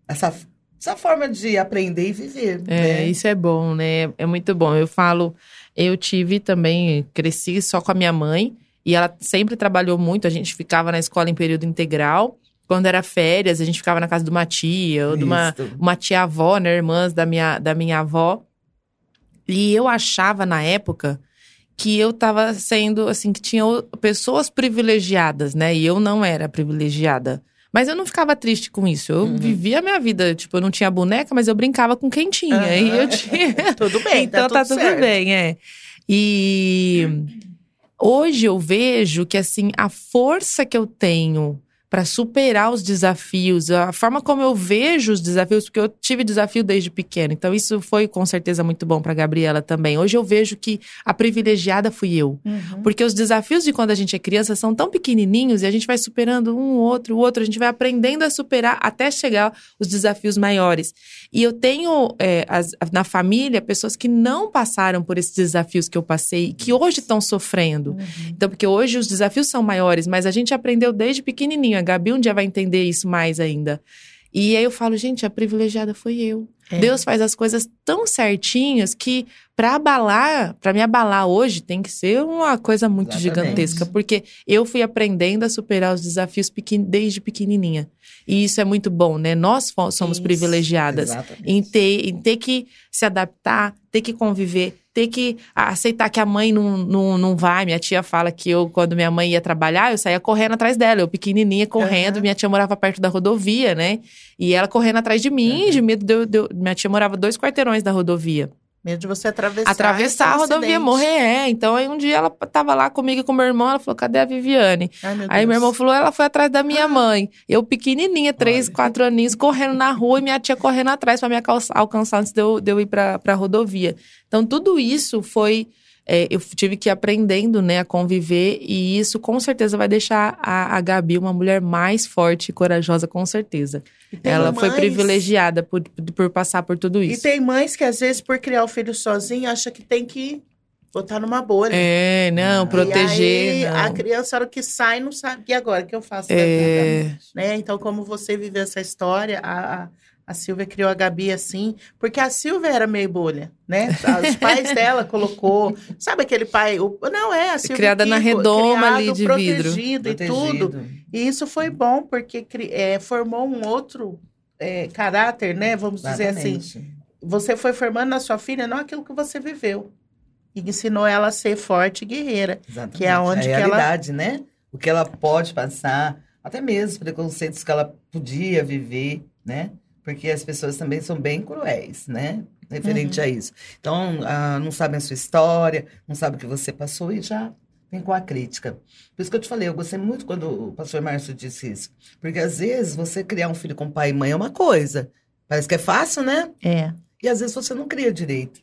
essa, essa forma de aprender e viver. É, né? isso é bom, né? É muito bom. Eu falo, eu tive também, cresci só com a minha mãe e ela sempre trabalhou muito. A gente ficava na escola em período integral. Quando era férias, a gente ficava na casa de uma tia ou de uma, uma tia-avó, né? Irmãs da minha, da minha avó. E eu achava na época que eu tava sendo, assim, que tinha pessoas privilegiadas, né? E eu não era privilegiada. Mas eu não ficava triste com isso. Eu Uhum. vivia a minha vida. Tipo, eu não tinha boneca, mas eu brincava com quem tinha. E eu tinha. Tudo bem, então tá tudo, certo. bem, é. E hoje eu vejo que, assim, a força que eu tenho para superar os desafios, a forma como eu vejo os desafios, porque eu tive desafio desde pequeno. Então isso foi com certeza muito bom para Gabriela também. Hoje eu vejo que a privilegiada fui eu. Uhum. Porque os desafios de quando a gente é criança são tão pequenininhos e a gente vai superando um, outro, o outro, a gente vai aprendendo a superar até chegar os desafios maiores. E eu tenho é, as- na família pessoas que não passaram por esses desafios que eu passei, que hoje estão sofrendo. Então, porque hoje os desafios são maiores, mas a gente aprendeu desde pequenininho. A Gabi um dia vai entender isso mais ainda. E aí eu falo, gente, a privilegiada foi eu. É. Deus faz as coisas tão certinhas que para abalar, para me abalar hoje, tem que ser uma coisa muito Exatamente. gigantesca, porque eu fui aprendendo a superar os desafios pequen- desde pequenininha. E isso é muito bom, né? Nós somos Isso, privilegiadas Exatamente. em ter, em ter que se adaptar, ter que conviver, ter que aceitar que a mãe não, não, não vai. Minha tia fala que eu, quando minha mãe ia trabalhar, eu saía correndo atrás dela, eu pequenininha correndo. Aham. Minha tia morava perto da rodovia, né? E ela correndo atrás de mim, Uhum. de medo de eu, de eu- Minha tia morava dois quarteirões da rodovia. Medo de você atravessar. Atravessar a rodovia, morrer, é. Então aí um dia ela tava lá comigo e com meu irmão, ela falou: cadê a Viviane? Ai, meu Aí meu irmão falou, ela foi atrás da minha mãe. Eu pequenininha, três, Olha. quatro aninhos, correndo na rua e minha tia correndo atrás para me alcançar, antes de eu, de eu ir para a rodovia. Então tudo isso foi, é, eu tive que ir aprendendo, né, a conviver e isso com certeza vai deixar a, a Gabi uma mulher mais forte e corajosa, com certeza. E Ela foi mães- privilegiada por, por passar por tudo E isso. tem mães que, às vezes, por criar o filho sozinho, acha que tem que botar numa bolha. É, não, E proteger. E aí, não. a criança, a hora que sai, não sabe. E agora, o que eu faço? É. vida? Né? Então, como você viveu essa história, a, a, a Silvia criou a Gabi assim, porque a Silvia era meio bolha, né? Os pais dela colocou. Sabe aquele pai? O, não, é, a Silvia. Criada na Kiko, redoma ali criado, de vidro. protegido e tudo. E isso foi bom, porque é, formou um outro é, caráter, né? Vamos dizer assim. Você foi formando na sua filha não aquilo que você viveu. E ensinou ela a ser forte e guerreira. Exatamente. Que é onde a que ela- realidade, né? O que ela pode passar, até mesmo os preconceitos que ela podia viver, né? Porque as pessoas também são bem cruéis, né? Referente Uhum. a isso. Então, ah, não sabem a sua história, não sabem o que você passou e já vem com a crítica. Por isso que eu te falei, eu gostei muito quando o pastor Márcio disse isso. Porque às vezes você criar um filho com pai e mãe é uma coisa. Parece que é fácil, né? É. E às vezes você não cria direito.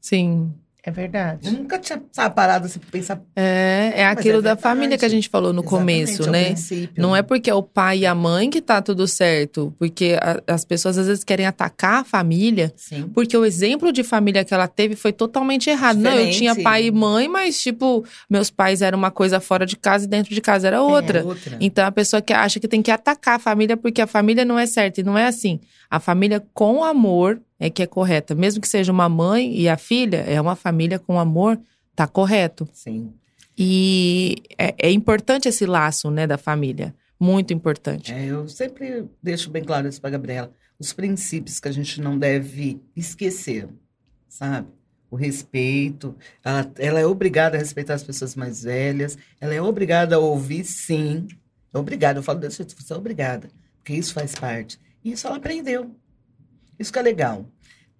Sim. É verdade. Eu nunca tinha sabe, parado assim pra pensar. É, é aquilo é da verdade. família que a gente falou no Exatamente, começo, é né? princípio. Não é porque é o pai e a mãe que tá tudo certo, porque a- as pessoas às vezes querem atacar a família, Sim. porque o exemplo de família que ela teve foi totalmente errado. Não, eu Diferente. tinha pai e mãe, mas tipo, meus pais eram uma coisa fora de casa e dentro de casa era outra. É outra. Então a pessoa que acha que tem que atacar a família porque a família não é certa. E não é assim. A família com amor é que é correta. Mesmo que seja uma mãe e a filha, é uma família com amor, tá correto. Sim. E é, é importante esse laço, né, da família. Muito importante. É, eu sempre deixo bem claro isso pra Gabriela. Os princípios que a gente não deve esquecer, sabe? O respeito. Ela, ela é obrigada a respeitar as pessoas mais velhas. Ela é obrigada a ouvir, sim. É obrigada. Eu falo desse jeito, você é obrigada. Porque isso faz parte. Isso ela aprendeu. Isso que é legal.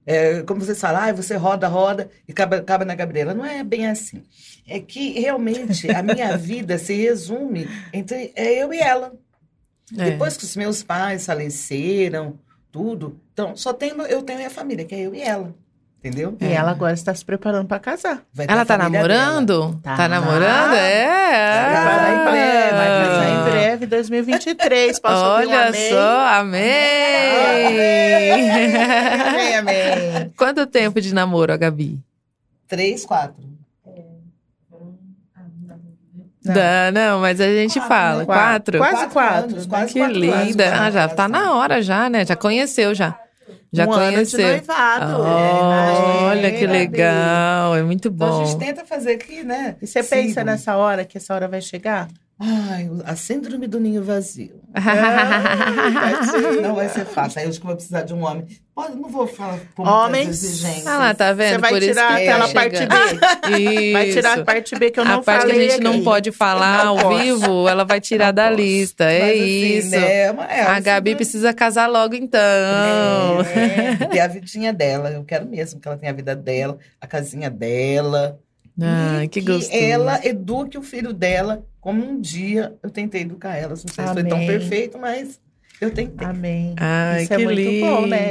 É, como você fala, ah, você roda, roda e acaba, acaba na Gabriela. Não é bem assim. É que realmente a minha vida se resume entre é eu e ela. É. Depois que os meus pais faleceram, tudo, então só tenho, eu tenho minha família, que é eu e ela. Entendeu? E ela agora está se preparando para casar. Ela tá namorando? Tá. Tá, namorando? É. Vai casar em breve, vai Vai casar em breve, 2023. Posso ouvir um Olha amém? só, amém! Amém, amém. Quanto tempo de namoro, a Gabi? Três, quatro. Não. Dá, não, mas a gente Quatro, fala. né? Quatro? Quase quatro. anos, quase Que quatro anos, linda. quase Ah, já quatro tá na anos. hora já, né? Já conheceu já. Já um ano de conheceu. noivado. Olha É, que legal, é muito Então a bom. gente tenta fazer aqui, né? E você pensa Sigam. nessa hora, que essa hora vai chegar? Ai, a síndrome do ninho vazio. Não vai ser fácil. Aí eu acho que eu vou precisar de um homem. Pode, não vou falar com Homens. exigências. Ah lá, tá vendo? Você vai Por isso tirar que aquela tá parte. B. Vai tirar a parte B que eu não a parte que a falei gente não pode falar Não ao posso. vivo, ela vai tirar Não da posso. lista. Mas, É assim, isso. né, é é A Gabi precisa casar logo então. É, ter a vidinha dela. Eu quero mesmo que ela tenha a vida dela, a casinha dela. E que que gostoso. ela eduque o filho dela como um dia eu tentei educar ela. Não sei se foi tão Amém. perfeito, mas eu tentei. Amém. Ai, Isso é muito linda. bom, né?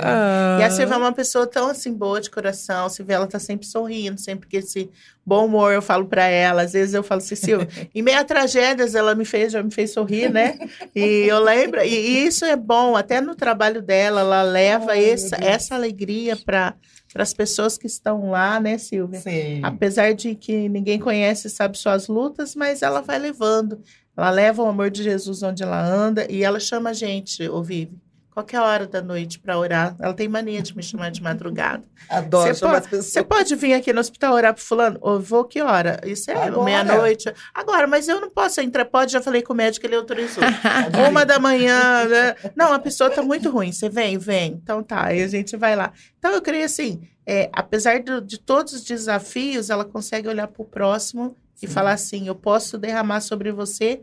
Ah. E a Silvia é uma pessoa tão assim boa de coração. A Silvia, ela tá sempre sorrindo, sempre que esse bom humor eu falo pra ela. Às vezes eu falo assim, Silvia, em meia tragédias ela me fez, já me fez sorrir, né? E eu lembro, e, isso é bom, até no trabalho dela, ela leva essa, essa alegria para as pessoas que estão lá, né, Silvia? Sim. Apesar de que ninguém conhece, sabe suas lutas, mas ela vai levando. Ela leva o amor de Jesus onde ela anda e ela chama a gente, ô Vivi, qualquer hora da noite para orar. Ela tem mania de me chamar de madrugada. Adoro Você pode, as pessoas. você pode vir aqui no hospital orar pro fulano? Ô, vou que hora? Isso é meia-noite. Agora, mas eu não posso entrar. Pode, já falei com o médico, ele autorizou. Uma da manhã, né? Não, a pessoa tá muito ruim. Você vem? Vem. Então tá, aí a gente vai lá. Então eu creio assim, é, apesar do- de todos os desafios, ela consegue olhar pro próximo e Sim. falar assim: eu posso derramar sobre você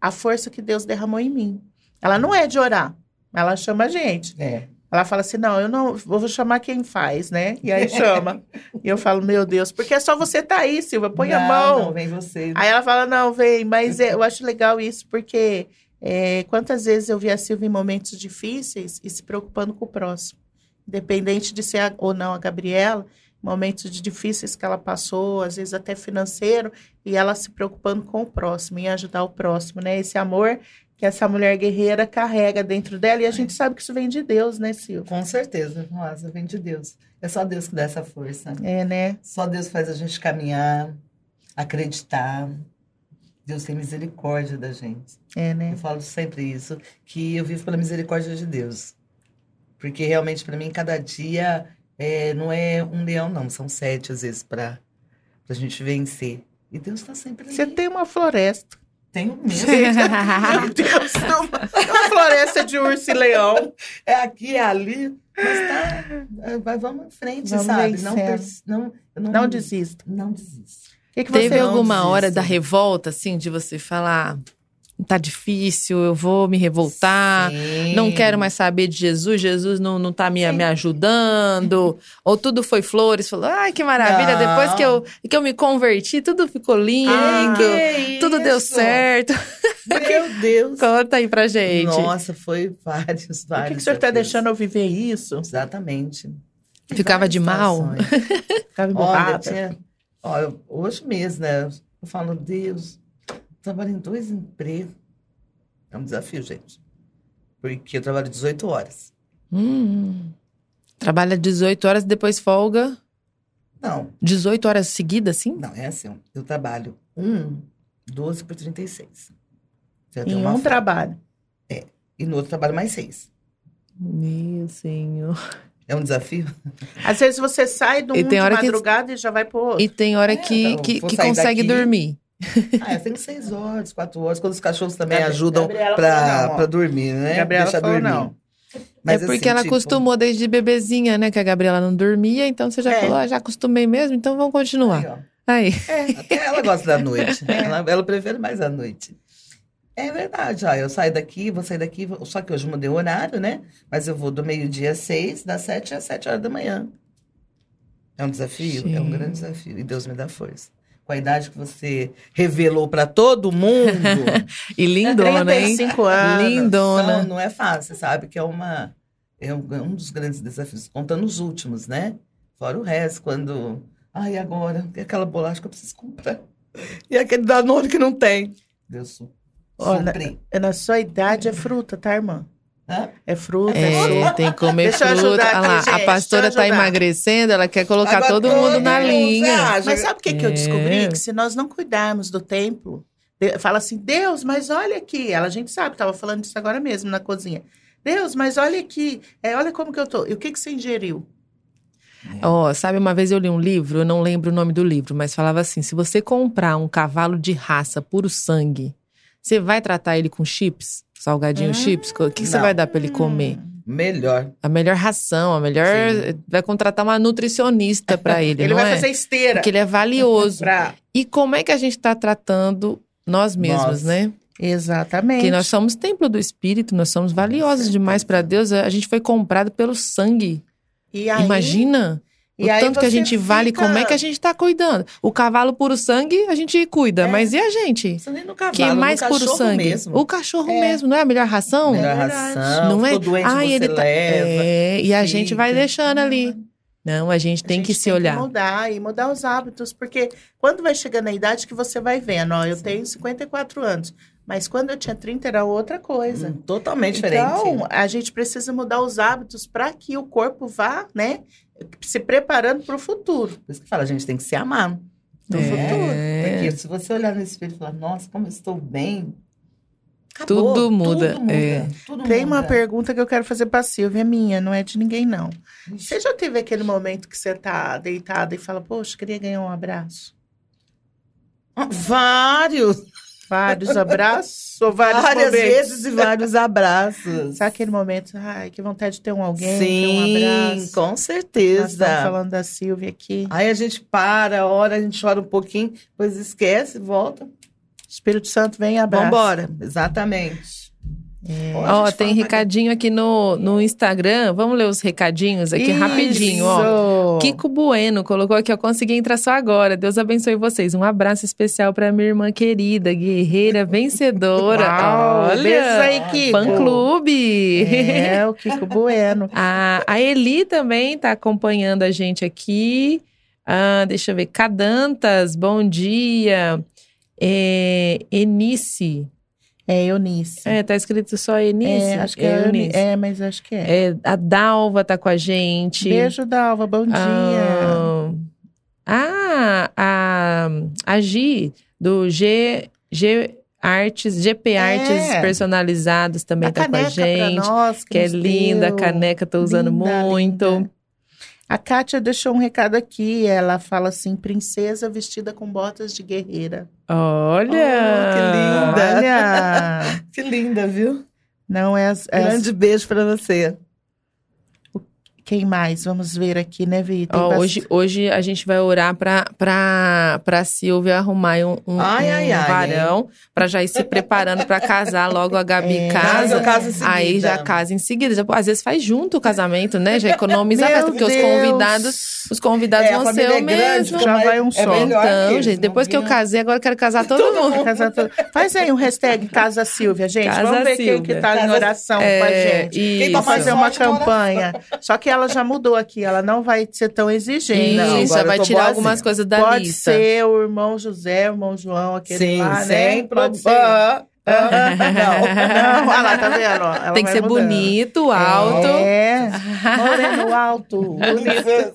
a força que Deus derramou em mim. Ela não é de orar, ela chama a gente. É. Ela fala assim: não, eu não vou chamar quem faz, né? E aí chama. e eu falo, meu Deus, porque é só você tá aí, Silvia, põe a Não, mão. Não, vem você. Aí ela fala, não, vem, mas é, eu acho legal isso, porque é, quantas vezes eu vi a Silvia em momentos difíceis e se preocupando com o próximo. Independente de ser a- ou não a Gabriela, momentos difíceis que ela passou, às vezes até financeiro, e ela se preocupando com o próximo, em ajudar o próximo, né? Esse amor que essa mulher guerreira carrega dentro dela, e a gente sabe que isso vem de Deus, né, Silvia? Com certeza, nossa, vem de Deus. É só Deus que dá essa força. É, né? Só Deus faz a gente caminhar, acreditar. Deus tem misericórdia da gente. É, né? Eu falo sempre isso, que eu vivo pela misericórdia de Deus. Porque realmente, para mim, cada dia é, não é um leão, não. São sete, às vezes, para a gente vencer. E Deus está sempre ali. Você tem uma floresta. Tenho mesmo. Meu Deus, uma, uma floresta de urso e leão. É aqui, é ali. Mas tá. é, vai- vamos em frente, Vamos sabe? Não, não, eu Não desista. Não desista. O que, que Teve você não alguma hora da revolta, assim, de você falar, tá difícil, eu vou me revoltar, Sim. não quero mais saber de Jesus, Jesus não, não tá me, Sim. me ajudando, ou tudo foi flores, falou, ai, que maravilha, Não. depois que eu, que eu me converti, tudo ficou lindo, Ah, que tudo deu isso? certo. Meu Deus. Conta aí pra gente. Nossa, foi vários, vários. Por que, que o senhor está desafios. deixando eu viver isso? Exatamente. Ficava de mal? Ficava Olha, emburrada. tinha, ó, eu- hoje mesmo, né? Eu falo, Deus, eu trabalho em dois empregos. É um desafio, gente. Porque eu trabalho 18 horas. Hum. Trabalha 18 horas, depois folga. Não, 18 horas seguidas, assim? não, é assim. Eu trabalho um, 12 por 36. Já Em um folga. trabalho. E no outro trabalho mais seis. Meu senhor. É um desafio? Às vezes você sai do E um tem de hora que- madrugada e já vai pro outro. E tem hora É, que, então, que, que consegue daqui. dormir. Ah, eu tenho seis horas, quatro horas, quando os cachorros também ajudam pra dormir, né? Gabriela Deixa falou dormir. não. Mas, é porque assim, ela tipo, acostumou desde bebezinha, né? Que a Gabriela não dormia, então você já É. falou, ah, já acostumei mesmo, então vamos aí, continuar. ó, Aí. Até ela gosta da noite. Ela, ela prefere mais a noite. É verdade, ó, eu saio daqui, vou sair daqui, vou- só que hoje mudei o horário, né? Mas eu vou do meio-dia às seis, das sete às sete horas da manhã. É um desafio? É um Sim. grande desafio. E Deus me dá força. Com a idade que você revelou para todo mundo, E lindona, hein? 35 anos. Lindona. não, não é fácil, sabe? Que é uma é um, é um dos grandes desafios, contando os últimos, né? Fora o resto, quando. Ai, agora, e aquela bolacha que eu preciso comprar. E aquele Danone que não tem. Deus Olha, supri. Na sua idade é fruta, tá, irmã? É fruta, é, É, tem que comer Deixa eu fruta. Olha lá, aqui, a gente, pastora tá ajudar. emagrecendo, ela quer colocar Agora todo mundo na mundo linha. Mas sabe o que, que eu É. descobri? Que se nós não cuidarmos do templo, fala assim, Deus, mas olha aqui. Ela, a gente sabe, tava falando disso agora mesmo na cozinha. Deus, mas olha aqui, é, olha como que eu tô. E o que, que você ingeriu? Ó, sabe, uma vez eu li um livro, eu não lembro o nome do livro, mas falava assim: se você comprar um cavalo de raça puro sangue, você vai tratar ele com chips? Salgadinho Hum, chips? O que, que você vai dar pra ele comer? Melhor. A melhor ração, a melhor. Sim. Vai contratar uma nutricionista pra ele, Ele não vai é? fazer esteira. Porque ele é valioso. Pra... E como é que a gente tá tratando nós mesmos, Nós. né? Exatamente. Porque nós somos templo do Espírito, nós somos valiosos demais pra Deus. A gente foi comprado pelo sangue. E aí- Imagina e o tanto que a gente vale, fica- como é que a gente tá cuidando. O cavalo puro sangue, a gente cuida, É. mas e a gente? Isso nem no cavalo, Que mais no puro sangue? mesmo. O cachorro É. mesmo, não é a melhor ração? Melhor É ração, não é? doente, Ai, você ele tá... leva. É, e a gente vai deixando ali. Não, a gente A tem gente que se olhar. mudar e mudar os hábitos, porque quando vai chegando a idade que você vai vendo, ó, eu tenho 54 anos, mas quando eu tinha 30 era outra coisa. Hum, Totalmente diferente. Então, a gente precisa mudar os hábitos para que o corpo vá, né, se preparando para o futuro. Por isso que fala, a gente tem que se amar. No É. futuro. Porque se você olhar no espelho e falar, nossa, como eu estou bem. acabou, Tudo muda, é. tudo Tem uma muda. pergunta que eu quero fazer para a Silvia, é minha, não é de ninguém, não. Ixi, Você já teve aquele momento que você tá deitada e fala, poxa, queria ganhar um abraço? ah, Vários. Vários abraços ou vários Várias momentos? vezes e vários abraços. Sabe aquele momento, ai, que vontade de ter um alguém, ter Sim, um abraço? com Nós estamos certeza. falando da Silvia aqui. Aí a gente para, ora, a gente chora um pouquinho, depois esquece, volta. Espírito Santo vem e abraça. Vambora. Exatamente. É. Ó, tem recadinho aqui no, no Instagram. Vamos ler os recadinhos aqui rapidinho, ó. Isso. Kiko Bueno colocou aqui, ó. Consegui entrar só agora. Deus abençoe vocês. Um abraço especial pra minha irmã querida, guerreira, vencedora. Uau, Olha, aí, Kiko. fã clube. É, o Kiko Bueno. A, a Eli também tá acompanhando a gente aqui. Ah, deixa eu ver. Cadantas, bom dia. É, Enice. É, Eunice. É, tá escrito só Enice. É, acho que é, Eunice. Eunice. É, mas acho que é. É, a Dalva tá com a gente. Beijo, Dalva. Bom dia. Ah, a, a Gi, do G, G Artes, GP Artes Personalizados também a tá com a gente. nós, Que é nos linda, a caneca tô usando Linda, muito. linda. A Kátia deixou um recado aqui. Ela fala assim: princesa vestida com botas de guerreira. Olha! Oh, que linda. Olha! Que linda, viu? Não é as- Grande beijo pra você. Quem mais? Vamos ver aqui, né, Vi? Tem Ó, bast- hoje, hoje a gente vai orar pra, pra, pra Silvia arrumar um, um, Ai, um ai, ai, varão pra já ir se preparando pra casar. Logo a Gabi É. casa. em. Aí já casa em seguida. Já, às vezes faz junto o casamento, né? Já economiza a festa, porque os convidados, os convidados É, vão ser o é grande, mesmo. Já mas vai um é só. Então, gente, não depois que eu casei, agora eu quero casar todo, mundo. Casa tudo. Faz aí um hashtag Casa Silvia, gente. Casa Vamos ver quem Silvia. que tá em Casa- oração com a É, gente. e Quem tá fazer uma campanha. Só que ela já mudou aqui, ela não vai ser tão exigente. Não, agora vai tirar boazinha. algumas coisas da Pode lista. ser o irmão José, o irmão João, aquele Sim, lá, sem né? Pode ser. problema. Ah, Não, olha lá, tá vendo? Ela Tem que ser mudando. bonito, alto. É, moreno alto, bonito.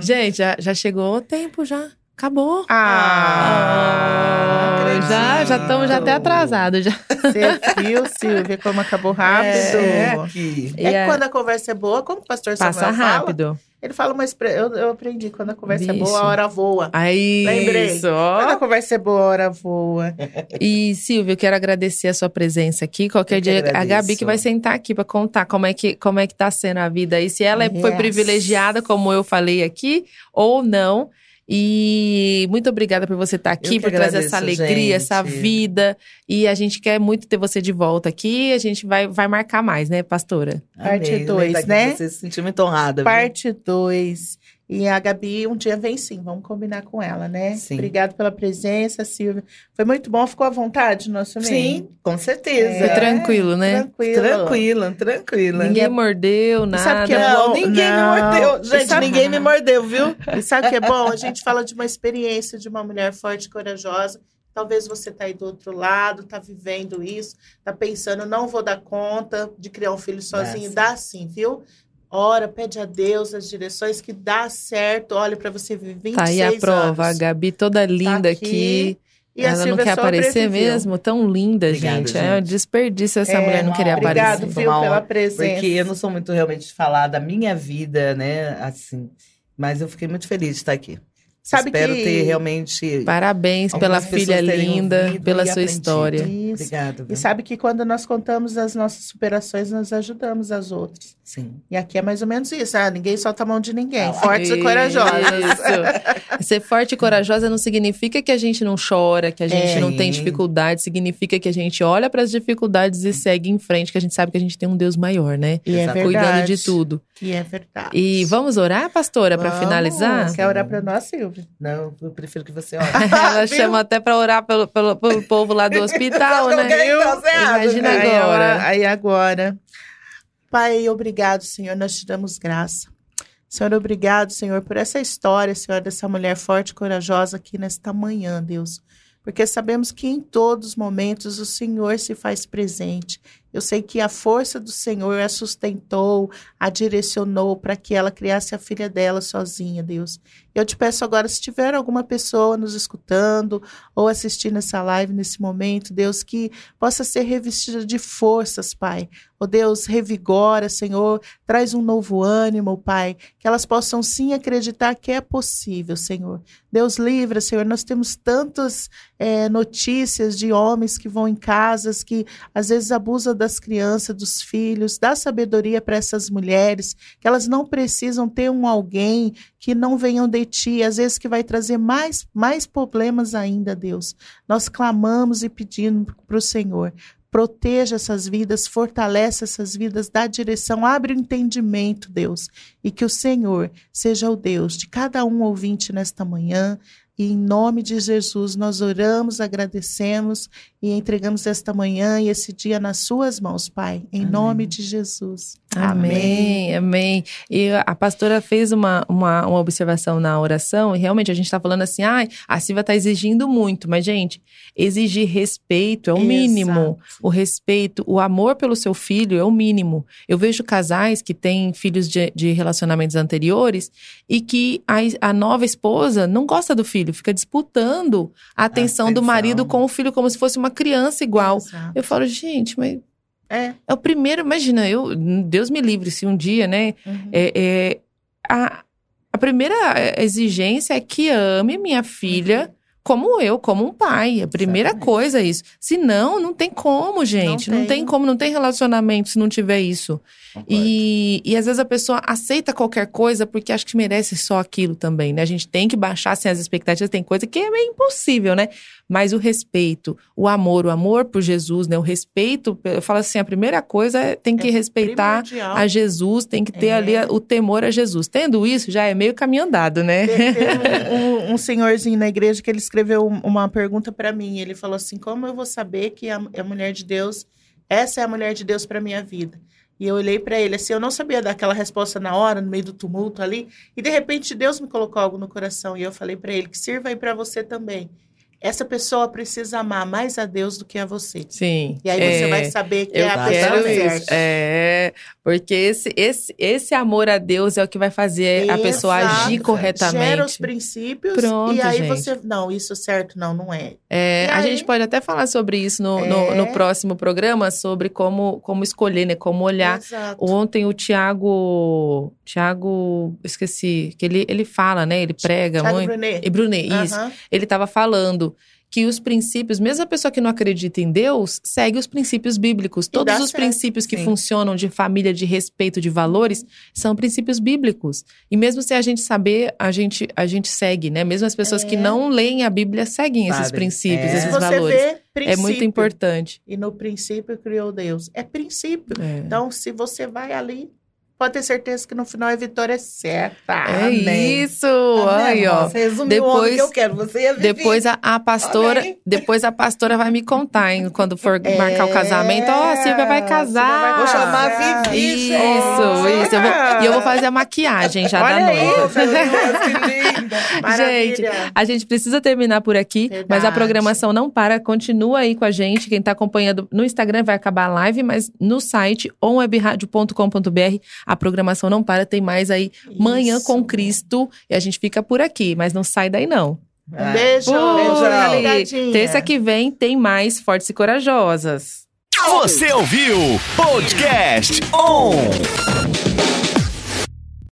Gente, já, já chegou o tempo, já. Acabou. Ah, acredito. já já estamos já até atrasados. Já. Você viu, Silvia, como acabou rápido? É, É, aqui. E é- que quando a conversa é boa, como o pastor Passa Samuel fala, rápido. ele fala uma expressão, eu, eu aprendi, quando a conversa é Isso. boa, a hora voa. Aí, Lembrei. isso, Quando a conversa é boa, a hora voa. E, Silvio, eu quero agradecer a sua presença aqui. Qualquer Eu dia, a. Gabi que vai sentar aqui para contar como é, que, como é que tá sendo a vida aí. Se ela é- foi Yes. privilegiada, como eu falei aqui, ou não. E muito obrigada por você estar aqui, por trazer essa agradeço, alegria, essa gente. vida. E a gente quer muito ter você de volta aqui. A gente vai, vai marcar mais, né, pastora? Parte Amei, dois, tá aqui, né? Você se sentiu muito honrada. viu? Parte 2. E a Gabi um dia vem sim, vamos combinar com ela, né? Sim. Obrigada pela presença, Silvia. Foi muito bom, ficou à vontade nosso meio? Sim, com certeza. Foi É. tranquilo, né? Tranquilo. Tranquila, tranquila. Ninguém mordeu, E nada. sabe que é Não, bom? ninguém Não. me mordeu. Gente, sabe- ninguém me mordeu, viu? E sabe o que é bom? A gente fala de uma experiência de uma mulher forte e corajosa. Talvez você tá aí do outro lado, tá vivendo isso, tá pensando, não vou dar conta de criar um filho sozinho. sim. Dá sim, viu? Ora, pede a Deus as direções que dá certo. Olha para você viver 26 Tá aí a prova, a anos. Gabi toda linda aqui, aqui. E a Ela não quer aparecer mesmo? Tão linda, Obrigado, gente. É um gente. desperdício essa É, mulher não querer Obrigado, aparecer. Viu, uma pela presença. Porque eu não sou muito realmente de falar da minha vida, né? Assim. Mas eu fiquei muito feliz de estar aqui. Sabe Espero que... ter realmente. Parabéns pela filha linda, pela sua aprendido. história. Isso. Obrigado. E viu? sabe que quando nós contamos as nossas superações, nós ajudamos as outras. Sim. E aqui é mais ou menos isso. Ah, ninguém solta a mão de ninguém. Ah, Fortes e corajosos. Isso. Ser forte e corajosa não significa que a gente não chora, que a gente É. não tem dificuldade. Significa que a gente olha para as dificuldades e segue em frente, que a gente sabe que a gente tem um Deus maior, né? E é verdade. Cuidando de tudo. E é verdade. E vamos orar, pastora, para finalizar? Quer orar para nós, Silvia? Não, eu prefiro que você olhe. Ela chama até para orar pelo, pelo, pelo povo lá do hospital, Né? você acha, Imagina né? Agora. Aí agora. Pai, obrigado, Senhor. Nós te damos graça. Senhor, obrigado, Senhor, por essa história, Senhor, dessa mulher forte e corajosa aqui nesta manhã, Deus. Porque sabemos que em todos os momentos o Senhor se faz presente. Eu sei que a força do Senhor a sustentou, a direcionou para que ela criasse a filha dela sozinha, Deus. Eu te peço agora, se tiver alguma pessoa nos escutando ou assistindo essa live nesse momento, Deus, que possa ser revestida de forças, Pai. Oh Deus, revigora, Senhor, traz um novo ânimo, Pai, que elas possam sim acreditar que é possível, Senhor. Deus livra, Senhor, nós temos tantas eh, notícias de homens que vão em casas, que às vezes abusam das crianças, dos filhos, dá sabedoria para essas mulheres, que elas não precisam ter um alguém que não venham de ti, às vezes que vai trazer mais, mais problemas ainda, Deus. Nós clamamos e pedimos para o Senhor. Proteja essas vidas, fortalece essas vidas, dá direção, abre o entendimento, Deus. E que o Senhor seja o Deus de cada um ouvinte nesta manhã. E em nome de Jesus, nós oramos, agradecemos e entregamos esta manhã e esse dia nas Suas mãos, Pai. Em Amém. nome de Jesus. Amém, amém. E a pastora fez uma, uma, uma observação na oração, e realmente a gente está falando assim, ah, a Silvia está exigindo muito, mas, gente, exigir respeito é o mínimo. Exato. O respeito, o amor pelo seu filho é o mínimo. Eu vejo casais que têm filhos de, de relacionamentos anteriores e que a, a nova esposa não gosta do filho, fica disputando a atenção do atenção. marido com o filho como se fosse uma criança igual. Exato. Eu falo, gente, mas É. é o primeiro, imagina, eu, Deus me livre, se um dia, né, Uhum. é, é, a, a primeira exigência é que ame minha filha como eu, como um pai. A primeira Exatamente. coisa é isso. Se não, não tem como, gente. Não, tem. tem como, não tem relacionamento se não tiver isso. E, e às vezes a pessoa aceita qualquer coisa porque acha que merece só aquilo também, né? A gente tem que baixar assim, as expectativas, tem coisa que é meio impossível, né? Mas o respeito, o amor, o amor por Jesus, né? O respeito, eu falo assim, a primeira coisa é tem que É respeitar primordial. a Jesus, tem que ter É. ali o temor a Jesus. Tendo isso, já é meio caminho andado, né? Um, um- um senhorzinho na igreja que ele escreveu um- uma pergunta para mim. Ele falou assim: Como eu vou saber que a, a mulher de Deus, essa é a mulher de Deus para minha vida? E eu olhei para ele assim, eu não sabia dar aquela resposta na hora, no meio do tumulto ali, e de repente Deus me colocou algo no coração e eu falei para ele que sirva aí para você também. Essa pessoa precisa amar mais a Deus do que a você. Sim. E aí você é, vai saber que é a pessoa certa. É, porque esse, esse, esse amor a Deus é o que vai fazer a pessoa Exato. agir Gera os corretamente. princípios Pronto, e aí gente. você, não, isso certo, não, não é. É, a aí? gente pode até falar sobre isso no, no, É. no próximo programa, sobre como, como escolher, né? Como olhar. Exato. Ontem o Tiago. Tiago. Esqueci. Que ele, ele fala, né? Ele prega Thiago muito. Brunet. E Brunet, isso. Aham. Ele estava falando que os princípios, mesmo a pessoa que não acredita em Deus, segue os princípios bíblicos. Todos dá os certo. princípios que Sim. funcionam de família, de respeito, de valores, são princípios bíblicos. E mesmo sem a gente saber, a gente, a gente segue, né? Mesmo as pessoas que É. não leem a Bíblia seguem esses princípios, é. Se esses você valores. vê princípio, É muito importante. E no princípio criou Deus. É princípio. É. Então, se você vai ali, pode ter certeza que no final a vitória é certa. É Amém. isso! Tá Aí, vendo? ó. Você resumiu Depois- o que eu quero. Você ia viver. Depois a, a pastora, Amém. depois a pastora vai me contar, hein, quando for É, marcar o casamento. Ó, a Silvia vai casar. Silvia vai Vou chamar a Vivi. Isso, gente. isso. Eu vou- e eu vou fazer a maquiagem já Olha da noiva. Oh, que linda. Maravilha. A gente precisa terminar por aqui, Verdade. mas a programação não para. Continua aí com a gente. Quem está acompanhando no Instagram vai acabar a live, mas no site onwebradio.com.br a programação não para. Tem mais aí Manhã Isso. com Cristo e a gente fica por aqui, mas não sai daí não. Um beijo. Ligadinha. Terça que vem tem mais Fortes e Corajosas. Você ouviu Podcast On!